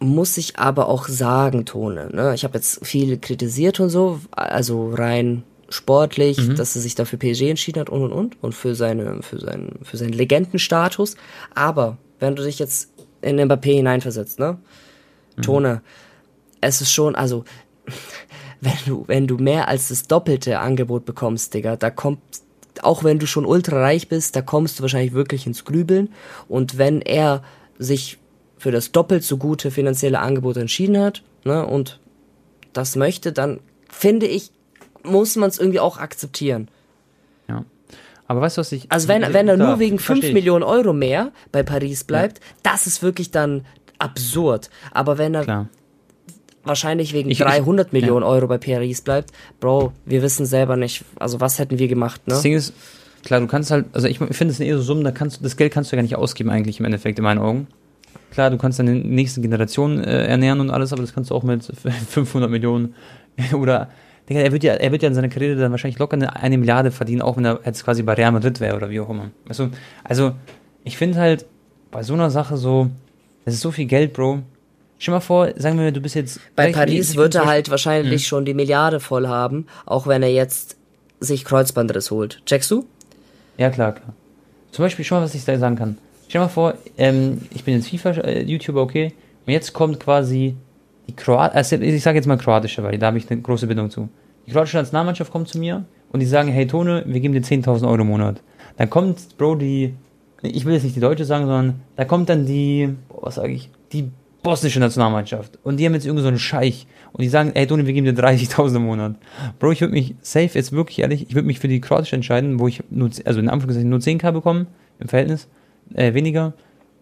muss ich aber auch sagen, Tone. Ne? Ich habe jetzt viel kritisiert und so, also rein sportlich, mhm. dass er sich dafür PSG entschieden hat und und und und für seine für seinen für seinen Legendenstatus. Aber wenn du dich jetzt in Mbappé hineinversetzt, ne? Mhm. Tone, es ist schon, also, wenn du, wenn du mehr als das doppelte Angebot bekommst, Digga, da kommt, auch wenn du schon ultra reich bist, da kommst du wahrscheinlich wirklich ins Grübeln. Und wenn er sich für das doppelt so gute finanzielle Angebot entschieden hat, ne, und das möchte, dann finde ich, muss man es irgendwie auch akzeptieren. Ja. Aber weißt du, was ich. Also, wenn, wenn er nur wegen 5 Millionen Euro mehr bei Paris bleibt, ja. das ist wirklich dann absurd. Aber wenn er Klar. wahrscheinlich wegen ich, 300 ich, Millionen ja. Euro bei Paris bleibt, Bro, wir wissen selber nicht, also was hätten wir gemacht, ne? Das Ding ist, klar, du kannst halt, also ich finde, es eher so Summen, da kannst du, das Geld kannst du ja gar nicht ausgeben, eigentlich im Endeffekt, in meinen Augen. Klar, du kannst deine nächsten Generationen äh, ernähren und alles, aber das kannst du auch mit 500 Millionen oder Digga, er wird ja, er wird ja in seiner Karriere dann wahrscheinlich locker eine, eine Milliarde verdienen, auch wenn er jetzt quasi bei Real Madrid wäre oder wie auch immer. Also, also ich finde halt bei so einer Sache so, das ist so viel Geld, Bro. Stell mal vor, sagen wir, du bist jetzt. Bei Paris wird er halt wahrscheinlich mhm. schon die Milliarde voll haben, auch wenn er jetzt sich Kreuzbandriss holt. Checkst du? Ja, klar, klar. Zum Beispiel, schon mal, was ich da sagen kann. Stell mal vor, ähm, ich bin jetzt FIFA-YouTuber, äh, okay, und jetzt kommt quasi die Kroat also ich sage jetzt mal kroatische, weil da habe ich eine große Bindung zu. Die kroatische Nationalmannschaft kommt zu mir und die sagen, hey Tone, wir geben dir 10.000 Euro im Monat. Dann kommt, Bro, die, ich will jetzt nicht die Deutsche sagen, sondern da kommt dann die, was sage ich, die bosnische Nationalmannschaft und die haben jetzt irgendwie so einen Scheich und die sagen, hey Tone, wir geben dir 30.000 im Monat. Bro, ich würde mich safe, jetzt wirklich ehrlich, ich würde mich für die kroatische entscheiden, wo ich nur, also in Anführungszeichen nur 10k bekommen, im Verhältnis, äh, weniger.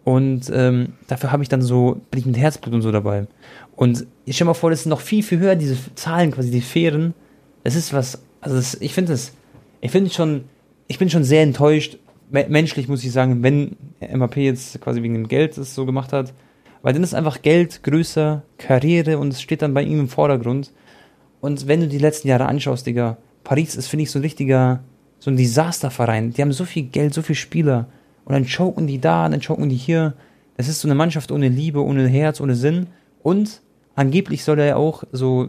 Und ähm, dafür habe ich dann so, bin ich mit Herzblut und so dabei. Und ich stelle mal vor, das sind noch viel, viel höher, diese Zahlen quasi, die Fähren. Es ist was, also das, ich finde es, ich finde schon, ich bin schon sehr enttäuscht, menschlich muss ich sagen, wenn MAP jetzt quasi wegen dem Geld das so gemacht hat, weil dann ist einfach Geld größer, Karriere und es steht dann bei ihm im Vordergrund. Und wenn du die letzten Jahre anschaust, Digga, Paris ist, finde ich, so ein richtiger, so ein Desasterverein. Die haben so viel Geld, so viele Spieler. Und dann choken die da, dann choken die hier. Das ist so eine Mannschaft ohne Liebe, ohne Herz, ohne Sinn. Und angeblich soll er ja auch so,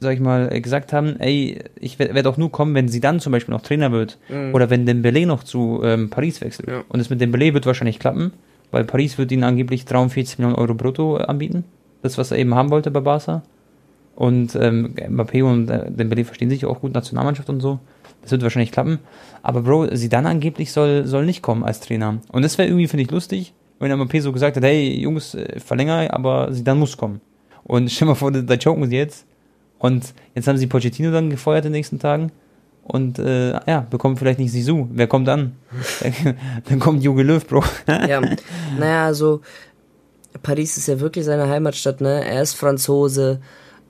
sag ich mal, gesagt haben, ey, ich werde auch nur kommen, wenn sie dann zum Beispiel noch Trainer wird. Mhm. Oder wenn Dembele noch zu ähm, Paris wechselt. Ja. Und es mit Dembele wird wahrscheinlich klappen, weil Paris wird ihn angeblich 43 Millionen Euro brutto anbieten. Das, was er eben haben wollte bei Barca. Und ähm, Mbappé und äh, Dembele verstehen sich auch gut, Nationalmannschaft und so. Das wird wahrscheinlich klappen. Aber Bro, sie dann angeblich soll, soll nicht kommen als Trainer. Und das wäre irgendwie, finde ich, lustig, wenn Mbappé so gesagt hat, hey, Jungs, äh, verlängere, aber sie dann muss kommen. Und stell mal vor, da choken sie jetzt. Und jetzt haben sie Pochettino dann gefeuert in den nächsten Tagen. Und äh, ja, bekommen vielleicht nicht Sisu. Wer kommt dann? dann kommt Jogi Löw, Bro. ja, naja, also Paris ist ja wirklich seine Heimatstadt, ne? Er ist Franzose.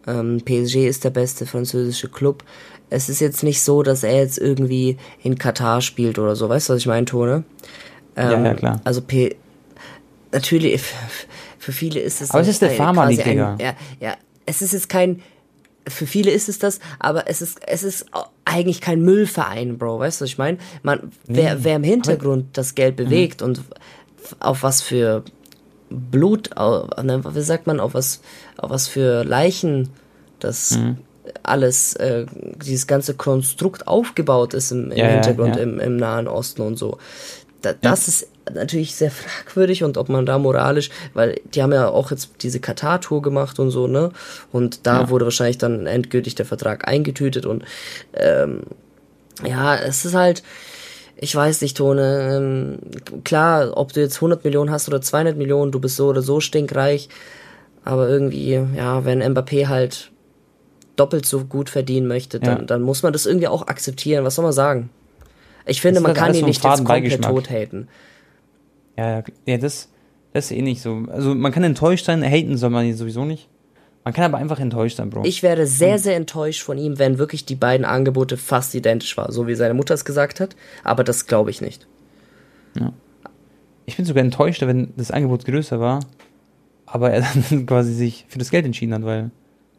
Ähm, PSG ist der beste französische Club. Es ist jetzt nicht so, dass er jetzt irgendwie in Katar spielt oder so. Weißt du, was ich meine, Tone? Ähm, ja, ja, klar. Also P natürlich für viele ist es. Aber es ist der Pharma League, Digga. Ja, ja, es ist jetzt kein. Für viele ist es das, aber es ist, es ist eigentlich kein Müllverein, Bro. Weißt du, was ich meine? Man, wer, nee. wer im Hintergrund das Geld mhm. bewegt mhm. und auf was für Blut, ne, wie sagt man, auf was, auf was für Leichen das mhm. Alles, äh, dieses ganze Konstrukt aufgebaut ist im, im ja, Hintergrund, ja. Im, Im, Nahen Osten und so. Da, das ist natürlich sehr fragwürdig und ob man da moralisch, weil die haben ja auch jetzt diese Katar-Tour gemacht und so, ne? Und da ja. wurde wahrscheinlich dann endgültig der Vertrag eingetütet und ähm, ja, es ist halt, ich weiß nicht, Tone, ähm, klar, ob du jetzt 100 Millionen hast oder 200 Millionen, du bist so oder so stinkreich, aber irgendwie, ja, wenn Mbappé halt doppelt so gut verdienen möchte, dann, ja. dann muss man das irgendwie auch akzeptieren. Was soll man sagen? Ich finde, man kann ihn nicht jetzt komplett tot haten. Ja, ja, das, das ist eh nicht so. Also man kann enttäuscht sein, haten soll man ihn sowieso nicht. Man kann aber einfach enttäuscht sein, Bro. Ich wäre sehr, sehr enttäuscht von ihm, wenn wirklich die beiden Angebote fast identisch waren, so wie seine Mutter es gesagt hat. Aber das glaube ich nicht. Ja. Ich bin sogar enttäuschter, wenn das Angebot größer war, aber er dann quasi sich für das Geld entschieden hat, weil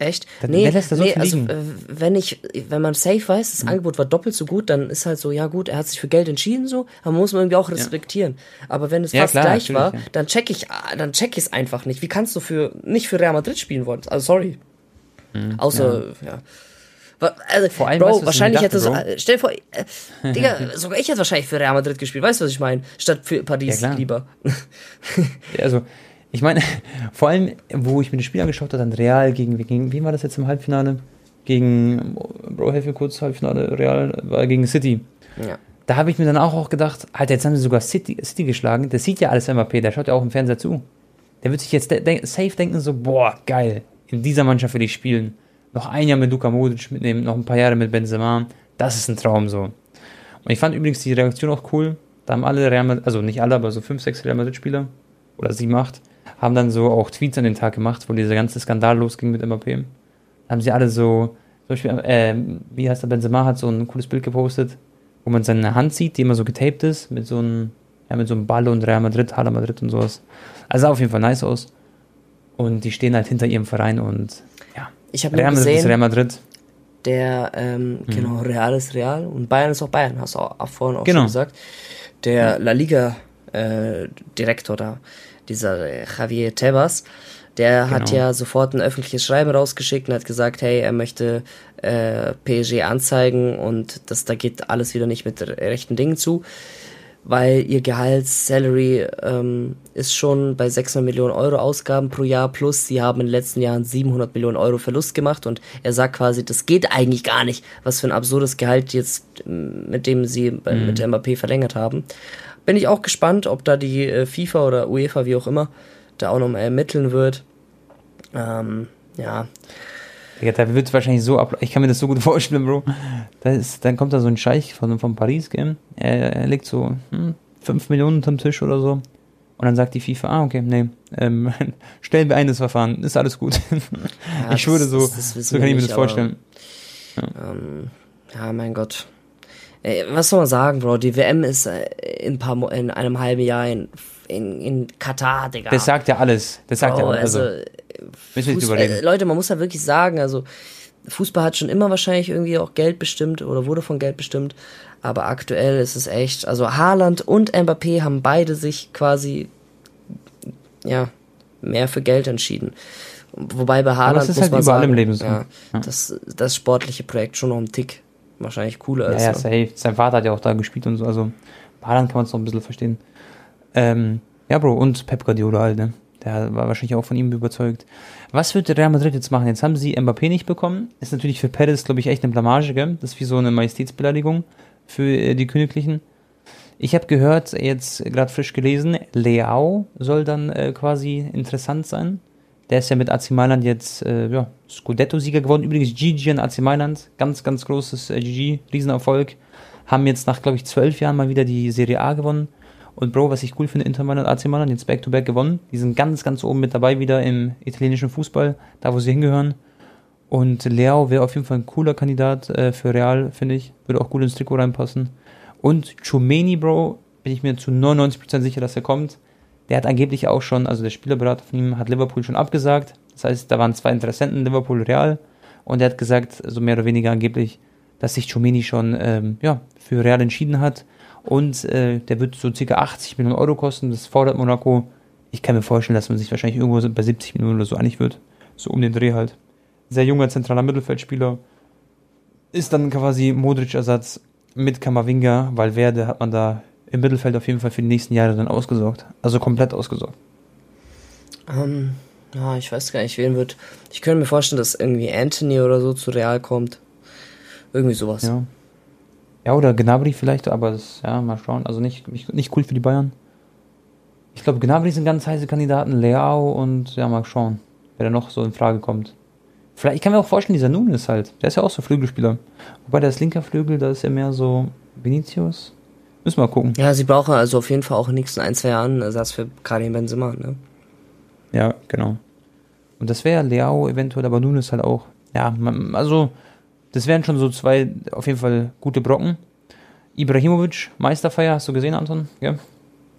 Echt? Dann, nee, lässt das nee, also, äh, wenn ich, wenn man safe weiß, das mhm. Angebot war doppelt so gut, dann ist halt so, ja gut, er hat sich für Geld entschieden, so, aber muss man irgendwie auch respektieren. Ja. Aber wenn es ja, fast klar, gleich war, ja. dann check ich, dann check ich es einfach nicht. Wie kannst du für, nicht für Real Madrid spielen wollen? Also sorry. Mhm, Außer, ja. Also, Vor allem, Bro, weißt, wahrscheinlich hätte so, stell dir vor, äh, Digga, sogar ich hätte wahrscheinlich für Real Madrid gespielt, weißt du, was ich meine? Statt für Paris ja, lieber. ja, also, ich meine, vor allem, wo ich mir das Spiel angeschaut habe, dann Real gegen, gegen, wie war das jetzt im Halbfinale? Gegen, Bro, helf mir kurz, Halbfinale, Real, war gegen City. Ja. Da habe ich mir dann auch, auch gedacht, Alter, jetzt haben sie sogar City, City geschlagen. Das sieht ja alles MAP, der schaut ja auch im Fernseher zu. Der wird sich jetzt de safe denken, so, boah, geil, in dieser Mannschaft will ich spielen. Noch ein Jahr mit Luka Modric mitnehmen, noch ein paar Jahre mit Benzema. Das ist ein Traum so. Und ich fand übrigens die Reaktion auch cool. Da haben alle Real Madrid, also nicht alle, aber so fünf, sechs Real Madrid-Spieler oder sieben, acht, haben dann so auch Tweets an den Tag gemacht, wo dieser ganze Skandal losging mit MAP. Da haben sie alle so, zum Beispiel, äh, wie heißt der, Benzema hat so ein cooles Bild gepostet, wo man seine Hand sieht, die immer so getaped ist, mit so einem, ja, mit so einem Ball und Real Madrid, Hala Madrid und sowas. Also sah auf jeden Fall nice aus. Und die stehen halt hinter ihrem Verein und ja. Ich habe Real Madrid ist Real Madrid. Der, ähm, mhm. genau, Real ist Real und Bayern ist auch Bayern, hast du auch, auch vorhin auch genau. schon gesagt. Der La Liga äh, Direktor da, dieser äh, Javier Tebas, der genau. hat ja sofort ein öffentliches Schreiben rausgeschickt und hat gesagt, hey, er möchte äh, PSG anzeigen und das, da geht alles wieder nicht mit rechten Dingen zu, weil ihr Gehaltssalary ähm, ist schon bei 600 Millionen Euro Ausgaben pro Jahr plus sie haben in den letzten Jahren 700 Millionen Euro Verlust gemacht und er sagt quasi, das geht eigentlich gar nicht, was für ein absurdes Gehalt jetzt mit dem sie mhm. mit der MAP verlängert haben. Bin ich auch gespannt, ob da die äh, FIFA oder UEFA, wie auch immer, da auch nochmal ermitteln wird. Ähm, ja. Ja, da wird es wahrscheinlich so ab. Ich kann mir das so gut vorstellen, Bro. Ist, dann kommt da so ein Scheich von, von Paris, gell? Er, er legt so hm, 5 Millionen unterm Tisch oder so. Und dann sagt die FIFA, ah, okay, nee, ähm, stellen wir ein das Verfahren, ist alles gut. Ja, ich schwöre, so, das, das so kann ich mir das vorstellen. Ja. Ähm, ja, mein Gott. Ey, was soll man sagen, Bro? Die WM ist äh, in, Mo in einem halben Jahr in, in, in Katar, Digga. Das sagt ja alles. Das sagt Bro, ja alles. Also, also Fußball, äh, Leute, man muss ja wirklich sagen, also Fußball hat schon immer wahrscheinlich irgendwie auch Geld bestimmt oder wurde von Geld bestimmt. Aber aktuell ist es echt, also Haaland und Mbappé haben beide sich quasi, ja, mehr für Geld entschieden. Wobei bei Haaland muss halt man sagen, im Leben so. ja, ja. Das, das sportliche Projekt schon noch ein Tick wahrscheinlich cooler ist. Ja, ja, safe. Sein Vater hat ja auch da gespielt und so, also Haaland kann man es noch ein bisschen verstehen. Ähm, ja, Bro, und Pep Guardiola halt, ne? Der war wahrscheinlich auch von ihm überzeugt. Was wird Real Madrid jetzt machen? Jetzt haben sie Mbappé nicht bekommen. Ist natürlich für Perez, glaube ich, echt eine Blamage, gell? Das ist wie so eine Majestätsbeleidigung für äh, die Königlichen. Ich habe gehört, jetzt gerade frisch gelesen, Leao soll dann äh, quasi interessant sein. Der ist ja mit AC Mailand jetzt äh, ja, Scudetto-Sieger geworden. Übrigens Gigi und AC Mailand, ganz, ganz großes äh, Gigi, Riesenerfolg. Haben jetzt nach, glaube ich, zwölf Jahren mal wieder die Serie A gewonnen. Und Bro, was ich cool finde, Inter Mailand, AC Mailand, jetzt Back-to-Back -back gewonnen. Die sind ganz, ganz oben mit dabei wieder im italienischen Fußball, da wo sie hingehören. Und Leao wäre auf jeden Fall ein cooler Kandidat äh, für Real, finde ich. Würde auch gut ins Trikot reinpassen. Und Chumeni, Bro, bin ich mir zu 99% sicher, dass er kommt. Der hat angeblich auch schon, also der Spielerberater von ihm hat Liverpool schon abgesagt. Das heißt, da waren zwei Interessenten, Liverpool Real. Und er hat gesagt, so mehr oder weniger angeblich, dass sich Chumeni schon ähm, ja, für Real entschieden hat. Und äh, der wird so circa 80 Millionen Euro kosten. Das fordert Monaco. Ich kann mir vorstellen, dass man sich wahrscheinlich irgendwo bei 70 Millionen oder so einig wird. So um den Dreh halt sehr junger zentraler Mittelfeldspieler. Ist dann quasi Modric-Ersatz mit Kamavinga, weil Werde hat man da im Mittelfeld auf jeden Fall für die nächsten Jahre dann ausgesorgt. Also komplett ausgesorgt. Ähm, ja, ich weiß gar nicht, wen wird. Ich könnte mir vorstellen, dass irgendwie Anthony oder so zu Real kommt. Irgendwie sowas. Ja. Ja, oder Gnabry vielleicht, aber das, ja, mal schauen. Also nicht, nicht, nicht cool für die Bayern. Ich glaube, Gnabry sind ganz heiße Kandidaten, Leao und ja, mal schauen, wer da noch so in Frage kommt. Vielleicht, ich kann mir auch vorstellen, dieser Nunes halt. Der ist ja auch so Flügelspieler. Wobei der ist linker Flügel, da ist ja mehr so Vinicius. Müssen wir mal gucken. Ja, sie brauchen also auf jeden Fall auch in den nächsten ein, zwei Jahren Ersatz für Karim Benzema, ne? Ja, genau. Und das wäre Leao eventuell, aber Nunes halt auch. Ja, also, das wären schon so zwei auf jeden Fall gute Brocken. Ibrahimovic, Meisterfeier, hast du gesehen, Anton? Ja,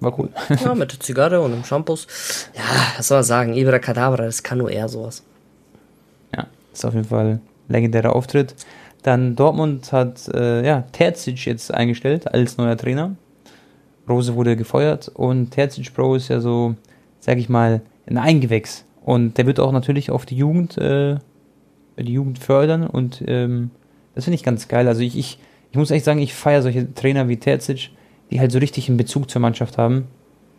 war cool. Ja, mit der Zigarre und dem Shampoos. Ja, was soll man sagen? Ibra Kadabra, das kann nur er sowas. ist auf jeden Fall legendärer Auftritt. Dann Dortmund hat äh, ja, Terzic jetzt eingestellt als neuer Trainer. Rose wurde gefeuert und Terzic Pro ist ja so, sag ich mal, ein Eingewächs. Und der wird auch natürlich auf die Jugend, äh, die Jugend fördern und ähm, Das finde ich ganz geil. Also ich, ich, ich muss echt sagen, ich feiere solche Trainer wie Terzic, die halt so richtig einen Bezug zur Mannschaft haben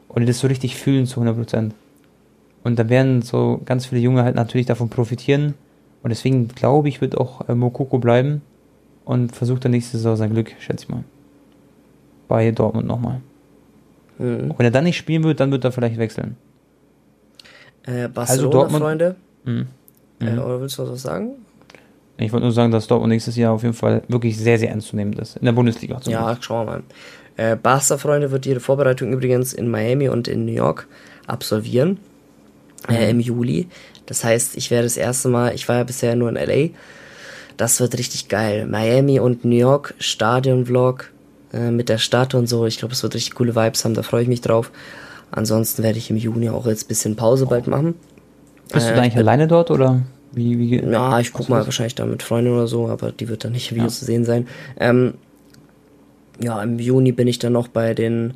und das so richtig fühlen zu 100 Prozent. Und da werden so ganz viele Junge halt natürlich davon profitieren. Und deswegen glaube ich, wird auch äh, Mokoko bleiben und versucht dann nächste Saison sein Glück, schätze ich mal. Bei Dortmund nochmal. Mhm. Und wenn er dann nicht spielen wird, dann wird er vielleicht wechseln. Äh, Barcelona, also Dortmund, Freunde. Mhm. Äh, mhm. oder willst du was sagen? Ich wollte nur sagen, dass Dortmund nächstes Jahr auf jeden Fall wirklich sehr, sehr ernst zu nehmen ist. In der Bundesliga. Ja, Glück. schauen wir mal. Äh, Barca-Freunde wird ihre Vorbereitung übrigens in Miami und in New York absolvieren. Äh, mhm. Äh, Im Juli. Das heißt, ich werde das erste Mal, ich war ja bisher nur in LA. Das wird richtig geil. Miami und New York, Stadion-Vlog äh, mit der Stadt und so. Ich glaube, es wird richtig coole Vibes haben, da freue ich mich drauf. Ansonsten werde ich im Juni auch jetzt ein bisschen Pause bald machen. Bist du da eigentlich alleine dort oder? Wie, wie ja, ich guck mal wahrscheinlich da mit Freunden oder so, aber die wird dann nicht Videos ja. zu sehen sein. Ähm, ja, im Juni bin ich dann noch bei den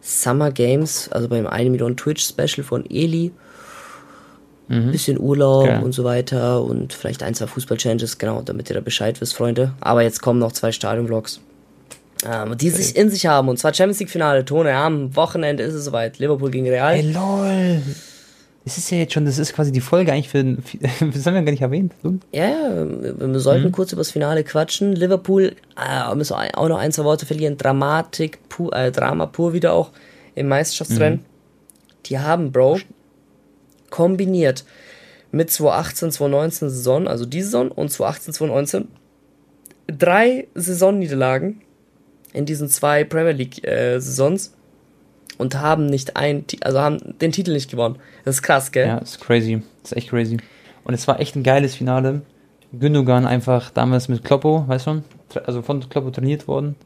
Summer Games, also beim 1 Million Twitch Special von Eli. Mhm. Bisschen Urlaub okay. und so weiter und vielleicht ein, zwei Fußball-Challenges, genau, damit ihr da Bescheid wisst, Freunde. Aber jetzt kommen noch zwei Stadion-Vlogs, ähm, die okay. sich in sich haben. Und zwar Champions League-Finale, Tone, ja, am Wochenende ist es soweit. Liverpool gegen Real. Ey, lol. Das ist ja jetzt schon, das ist quasi die Folge eigentlich für, das haben wir gar nicht erwähnt. Ja, ja, wir sollten mhm. kurz über das Finale quatschen. Liverpool, äh, müssen auch noch ein, zwei Worte verlieren. Dramatik, pur, äh, Drama pur wieder auch im Meisterschaftsrennen. Mhm. Die haben, Bro, kombiniert mit 2018, 2019 Saison, also die Saison und 2018, 2019, drei Saisonniederlagen in diesen zwei Premier League äh, Saisons und haben nicht ein, also haben den Titel nicht gewonnen. Das ist krass, gell? Ja, ist crazy. Das ist echt crazy. Und es war echt ein geiles Finale. Gündogan einfach damals mit Kloppo, weißt du schon? Also von Kloppo trainiert worden.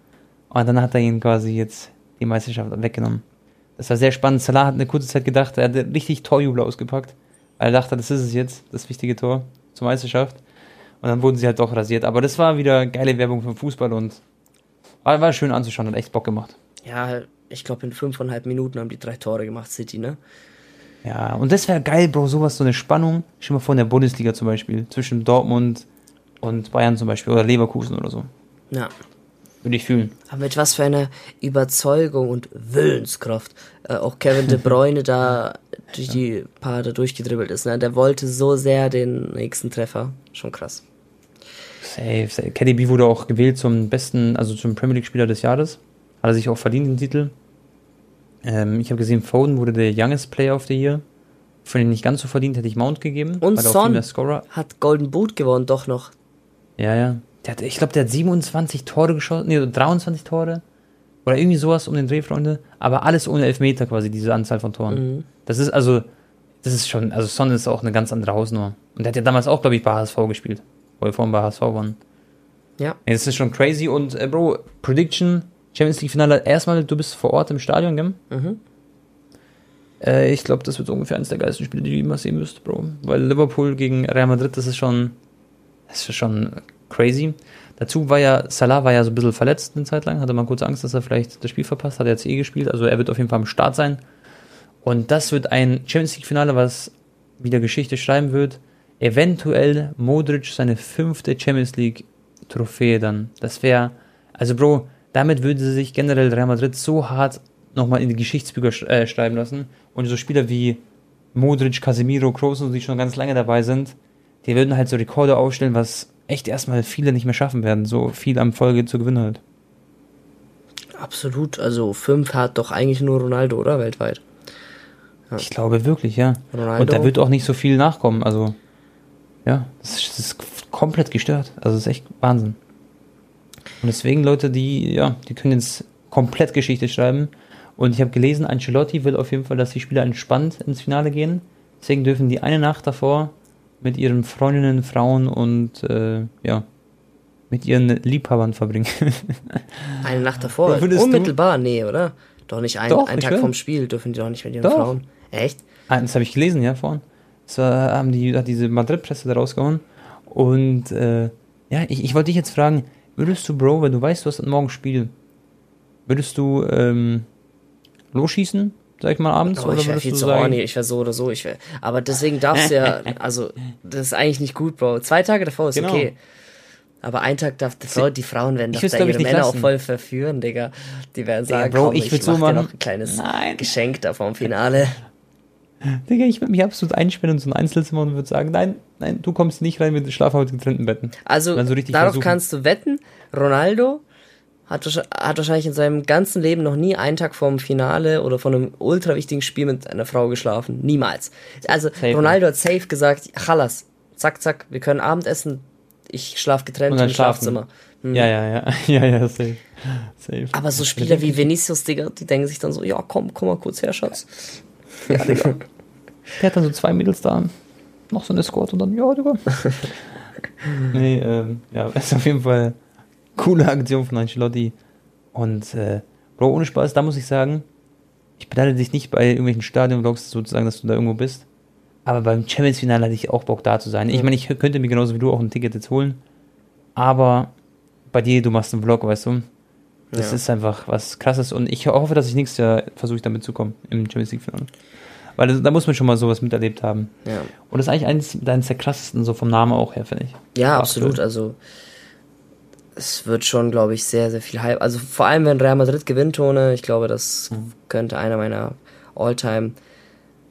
Und dann hat er ihn quasi jetzt die Meisterschaft weggenommen. Das war sehr spannend. Salah hat eine kurze Zeit gedacht, er hat richtig Torjubel ausgepackt. Weil er dachte, das ist es jetzt, das wichtige Tor zur Meisterschaft. Und dann wurden sie halt doch rasiert. Aber das war wieder geile Werbung vom Fußball und war, war schön anzuschauen, hat echt Bock gemacht. Ja, ich glaube, in fünfeinhalb Minuten haben die drei Tore gemacht, City, ne? Ja, und das wäre geil, Bro, sowas, so eine Spannung, schon mal von der Bundesliga zum Beispiel, zwischen Dortmund und Bayern zum Beispiel oder Leverkusen oder so. Ja. Würde ich fühlen. Aber mit was für einer Überzeugung und Willenskraft äh, auch Kevin De Bruyne da durch ja. die Paar da durchgedribbelt ist. Ne? Der wollte so sehr den nächsten Treffer. Schon krass. Safe, safe. KDB wurde auch gewählt zum besten, also zum Premier League Spieler des Jahres. Hat er sich auch verdient, den Titel. Ähm, ich habe gesehen, Foden wurde der Youngest Player of the Year. Von dem nicht ganz so verdient, hätte ich Mount gegeben. Und Son hat Golden Boot gewonnen, doch noch. Ja, ja. Der hat, ich glaube, der hat 27 Tore geschossen, nee, 23 Tore. Oder irgendwie sowas um den Dreh, Freunde. Aber alles ohne Elfmeter quasi, diese Anzahl von Toren. Mhm. Das ist also, das ist schon, also Son ist auch eine ganz andere Hausnummer. Und der hat ja damals auch, glaube ich, bei HSV gespielt. Wo wir vorhin bei HSV waren. Ja. Nee, das ist schon crazy. Und, äh, Bro, Prediction, Champions League Finale, erstmal, du bist vor Ort im Stadion, gell? Mhm. Äh, ich glaube, das wird ungefähr eines der geilsten Spiele, die du immer sehen wirst, Bro. Weil Liverpool gegen Real Madrid, das ist schon, das ist schon crazy. Dazu war ja, Salah war ja so ein bisschen verletzt eine Zeit lang, hatte man kurz Angst, dass er vielleicht das Spiel verpasst, hat er jetzt eh gespielt, also er wird auf jeden Fall am Start sein. Und das wird ein Champions League Finale, was wieder Geschichte schreiben wird. Eventuell Modric seine fünfte Champions League Trophäe dann. Das wäre, also Bro, damit würde sich generell Real Madrid so hart nochmal in die Geschichtsbücher sch äh, schreiben lassen. Und so Spieler wie Modric, Casemiro, Kroos, die schon ganz lange dabei sind, die würden halt so Rekorde aufstellen, was echt erstmal viele nicht mehr schaffen werden, so viel am Folge zu gewinnen halt. Absolut, also fünf hat doch eigentlich nur Ronaldo, oder? Weltweit. Ja. Ich glaube wirklich, ja. Ronaldo. Und da wird auch nicht so viel nachkommen, also ja, das ist, das ist komplett gestört. Also das ist echt Wahnsinn. Und deswegen Leute, die, ja, die können jetzt komplett Geschichte schreiben. Und ich habe gelesen, Ancelotti will auf jeden Fall, dass die Spieler entspannt ins Finale gehen. Deswegen dürfen die eine Nacht davor mit ihren Freundinnen, Frauen und äh, ja, mit ihren Liebhabern verbringen. eine Nacht davor? Unmittelbar? Du? Nee, oder? Doch nicht ein, doch, einen Tag vom Spiel dürfen die doch nicht mit ihren doch. Frauen. Echt? Ah, das habe ich gelesen, ja, vorhin. Das war, haben die, hat diese Madrid-Presse da rausgehauen. Und äh, ja, ich, ich wollte dich jetzt fragen, Würdest du, Bro, wenn du weißt, du hast morgen Spiel, würdest du ähm, losschießen, sag ich mal, abends? Oh, oder ich wäre viel zu sagen, horny, ich wäre so oder so. Ich wär, aber deswegen darfst du ja, also, das ist eigentlich nicht gut, Bro. Zwei Tage davor ist genau. okay. Aber ein Tag darf die, Frau, die Frauen werden doch da ihre Männer lassen. auch voll verführen, Digga. Die werden Digga, sagen, Bro, komm, ich ich, würd's mach so dir noch ein kleines Nein. Geschenk da vom Finale. Digga, ich würde mich absolut einsperren in so ein Einzelzimmer und würde sagen, nein, nein, du kommst nicht rein, wir schlafen heute getrennten Betten. Also so richtig darauf versuchen. kannst du wetten, Ronaldo hat, hat wahrscheinlich in seinem ganzen Leben noch nie einen Tag vorm Finale oder von einem ultra wichtigen Spiel mit einer Frau geschlafen. Niemals. Also Safe. Ronaldo hat safe gesagt, Chalas, zack, zack, wir können Abendessen, ich schlaf getrennt im. Schlafzimmer. Hm. Ja, ja, ja, ja, ja, safe. safe. Aber so Spieler wie Vinicius, Digga, die denken sich dann so, ja komm, komm mal kurz her, Schatz. Ja, Digga. Der hat dann so zwei Mädels da, noch so eine Escort und dann, ja, Digga. nee, ähm, ja, ist auf jeden Fall coole Aktion von Ancelotti. Und, äh, Bro, ohne Spaß, da muss ich sagen, ich beneide dich nicht bei irgendwelchen Stadionvlogs sozusagen, dass du da irgendwo bist. Aber beim Champions-Finale hatte ich auch Bock da zu sein. Ich meine, ich könnte mir genauso wie du auch ein Ticket jetzt holen. Aber bei dir, du machst einen Vlog, weißt du? Das Ja. ist einfach was krasses und ich hoffe, dass ich nächstes Jahr versuche, damit zu kommen im Champions League-Finale. Weil da muss man schon mal sowas miterlebt haben. Ja, Und das ist eigentlich eines, eines der krassesten, so vom Namen auch her, finde ich. ja Aktuell. absolut. Also es wird schon, glaube ich, sehr, sehr viel Hype. Also vor allem, wenn Real Madrid gewinnt, Tone, ich glaube, das Mhm. könnte einer meiner All-Time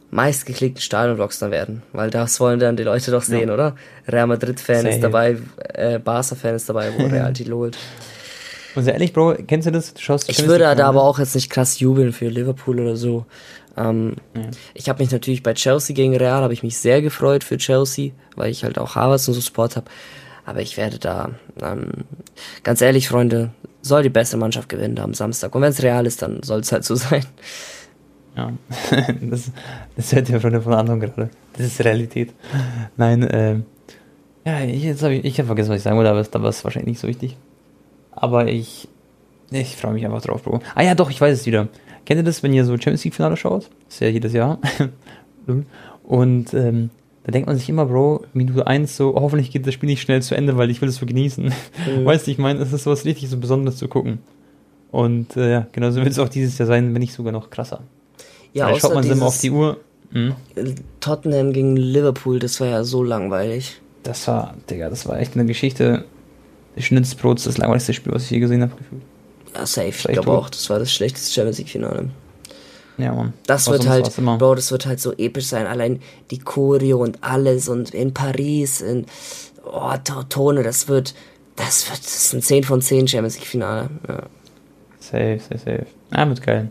meistgeklickten Stadionvlogs dann werden. Weil das wollen dann die Leute doch sehen, oder? Real Madrid-Fan ist dabei, äh, Barca-Fan ist dabei, wo Real Titel holt. Und sehr ehrlich, Bro, kennst du das? Du schaust Ich würde da aber auch jetzt nicht krass jubeln für Liverpool oder so. Ähm, Ich habe mich natürlich bei Chelsea gegen Real, habe ich mich sehr gefreut für Chelsea, weil ich halt auch Havertz und so Sport habe. Aber ich werde da, ähm, ganz ehrlich, Freunde, soll die bessere Mannschaft gewinnen am Samstag. Und wenn es Real ist, dann soll es halt so sein. Ja, das, das hört ihr von von anderen gerade. Das ist Realität. Nein, ähm, ja, ich, jetzt hab ich, ich habe vergessen, was ich sagen wollte, aber da war es wahrscheinlich nicht so wichtig. Aber ich, ich freue mich einfach drauf, Bro. Ah ja, doch, ich weiß es wieder. Kennt ihr das, wenn ihr so Champions League Finale schaut? Das ist ja jedes Jahr. Und ähm, da denkt man sich immer, Bro, Minute 1 so, hoffentlich geht das Spiel nicht schnell zu Ende, weil ich will es so genießen. Weißt du, ich meine, es ist sowas richtig so Besonderes zu gucken. Und äh, ja, genauso wird es auch dieses Jahr sein, wenn nicht sogar noch krasser. Ja, außer schaut man immer auf dieses die Uhr. Mhm. Tottenham gegen Liverpool, das war ja so langweilig. Das war, Digga, das war echt eine Geschichte. Schnitzbrots, das langweiligste Spiel, was ich je gesehen habe. gefühlt. Ja, safe. Ich glaube auch, das war das schlechteste Champions League-Finale. Ja, Mann. Das wird halt. Bro, das wird halt so episch sein. Allein die Choreo und alles und in Paris, in oh, To- Tone, das wird, das wird, das ist ein 10 von 10 Champions League Finale. Ja. Safe, safe, safe. Ah, wird geil.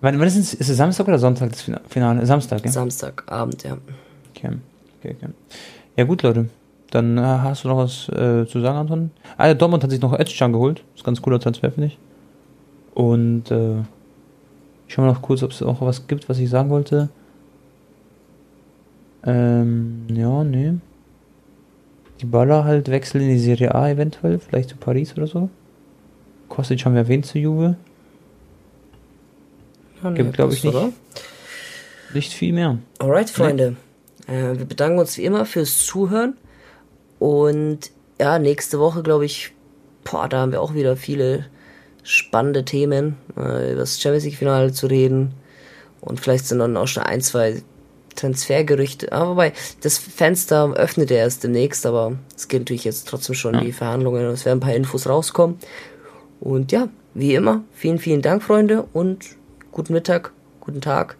Wann, wann ist es? Ist es Samstag oder Sonntag das Fina- Finale? Samstag, ja? Samstagabend, ja. Okay. okay, okay. Ja, gut, Leute. Dann äh, hast du noch was äh, zu sagen, Anton? Ah, ja, Dortmund hat sich noch Özcan geholt. Das ist ganz cooler Transfer, finde ich. Und äh, ich schau mal noch kurz, ob es auch was gibt, was ich sagen wollte. Ähm, ja, nee. Die Baller halt wechseln in die Serie A eventuell, vielleicht zu Paris oder so. Kostic haben wir erwähnt zu Juve. ja nee, Gibt, glaub ich, nicht. oder? Nicht viel mehr. Alright, Freunde. Äh, wir bedanken uns wie immer fürs Zuhören. Und ja, nächste Woche, glaube ich, boah, da haben wir auch wieder viele spannende Themen, äh, über das Champions League-Finale zu reden. Und vielleicht sind dann auch schon ein, zwei Transfergerüchte. Aber wobei, das Fenster öffnet er erst demnächst, aber es geht natürlich jetzt trotzdem schon Ja. die Verhandlungen und es werden ein paar Infos rauskommen. Und ja, wie immer, vielen, vielen Dank, Freunde, und guten Mittag, guten Tag,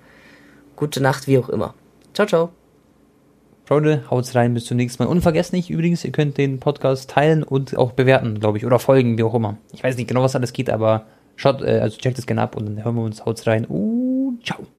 gute Nacht, wie auch immer. Ciao, ciao. Freunde, haut's rein, bis zum nächsten Mal. Und vergesst nicht übrigens, ihr könnt den Podcast teilen und auch bewerten, glaube ich, oder folgen, wie auch immer. Ich weiß nicht genau, was alles geht, aber schaut, äh, also checkt es gerne ab und dann hören wir uns, haut's rein. Uh, ciao.